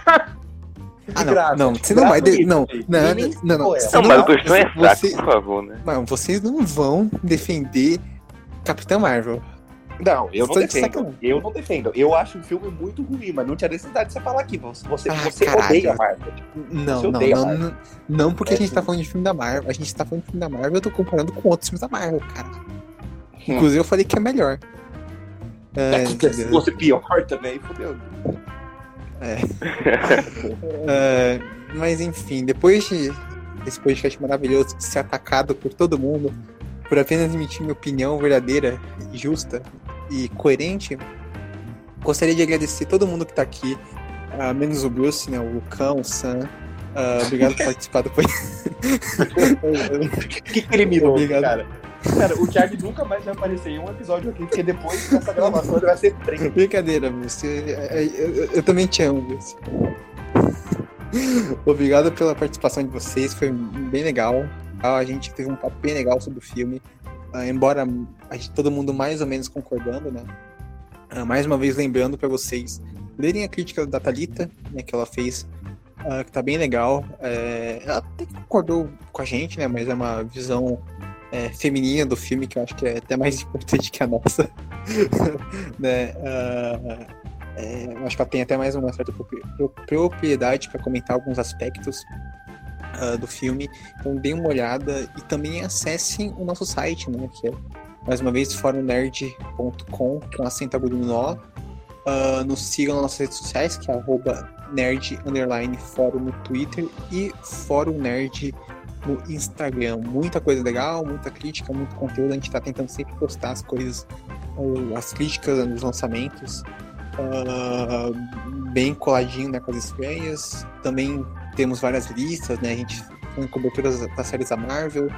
Ah, não, graça, não, você não vai. de- Não, não, não, não, Não, mas o Doutor é fraco, você- por favor, né? Não, vocês não vão defender Capitã Marvel. Não, eu não defendo. Eu não defendo. Eu acho o filme muito ruim, mas não tinha necessidade de você falar aqui. Você, Ah, você caralho. odeia a Marvel. Não, Você não, não, Marvel. não, não, porque É a gente tá sim. falando de filme da Marvel. A gente tá falando de filme da Marvel, eu tô comparando com outros filmes da Marvel, cara. Hum. Inclusive eu falei que é melhor. É, É, que se fosse pior também, fodeu. é, mas enfim, depois de esse podcast maravilhoso de ser atacado por todo mundo, por apenas emitir minha opinião verdadeira, justa e coerente, gostaria de agradecer todo mundo que tá aqui, ah, menos o Bruce, né, o Lucão, o Sam. Ah, obrigado por participar podcast. Que criminoso, Obrigado. cara. Cara, o Charlie nunca mais vai aparecer em um episódio aqui, porque depois dessa gravação ele vai ser preso. Brincadeira, você. é, Eu, eu- eu também te amo, Bruce. Obrigado pela participação de vocês, foi bem legal. A gente teve um papo bem legal sobre o filme. Ah, embora a gente, todo mundo mais ou menos concordando, né? Ah, mais uma vez lembrando para vocês lerem a crítica da Thalita, né, que ela fez, ah, que tá bem legal. É, ela até concordou com a gente, né? Mas é uma visão é, feminina do filme que eu acho que é até mais importante que a nossa. né? ah, é, acho que ela tem até mais uma certa propri- pro- propriedade para comentar alguns aspectos ah, do filme. Então dê uma olhada e também acessem o nosso site, né? Que é mais uma vez forumnerd.com com acento agudo no nó. Ah, nos sigam nas nossas redes sociais, que é arroba nerd underline fórum no Twitter e fórum nerd no Instagram. Muita coisa legal, muita crítica, muito conteúdo. A gente tá tentando sempre postar as coisas, as críticas dos lançamentos, ah, bem coladinho né, com as estreias. Também temos várias listas, né? A gente fazendo coberturas das séries da Marvel.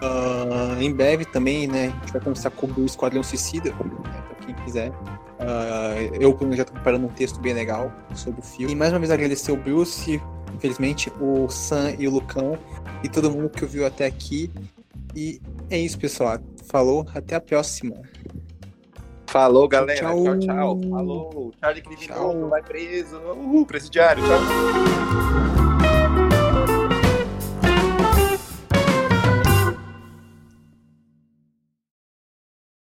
Ah, em breve também, né? A gente vai começar a cobrir o Esquadrão Suicida, né, pra quem quiser. Ah, eu, já tô preparando um texto bem legal sobre o filme. E mais uma vez agradecer o Bruce, infelizmente, o Sam e o Lucão e todo mundo que ouviu até aqui. E é isso, pessoal. Falou, até a próxima. Falou, galera. Tchau. Tchau, tchau. Falou. Charlie criminoso, vai preso. Uhul, presidiário. Tchau.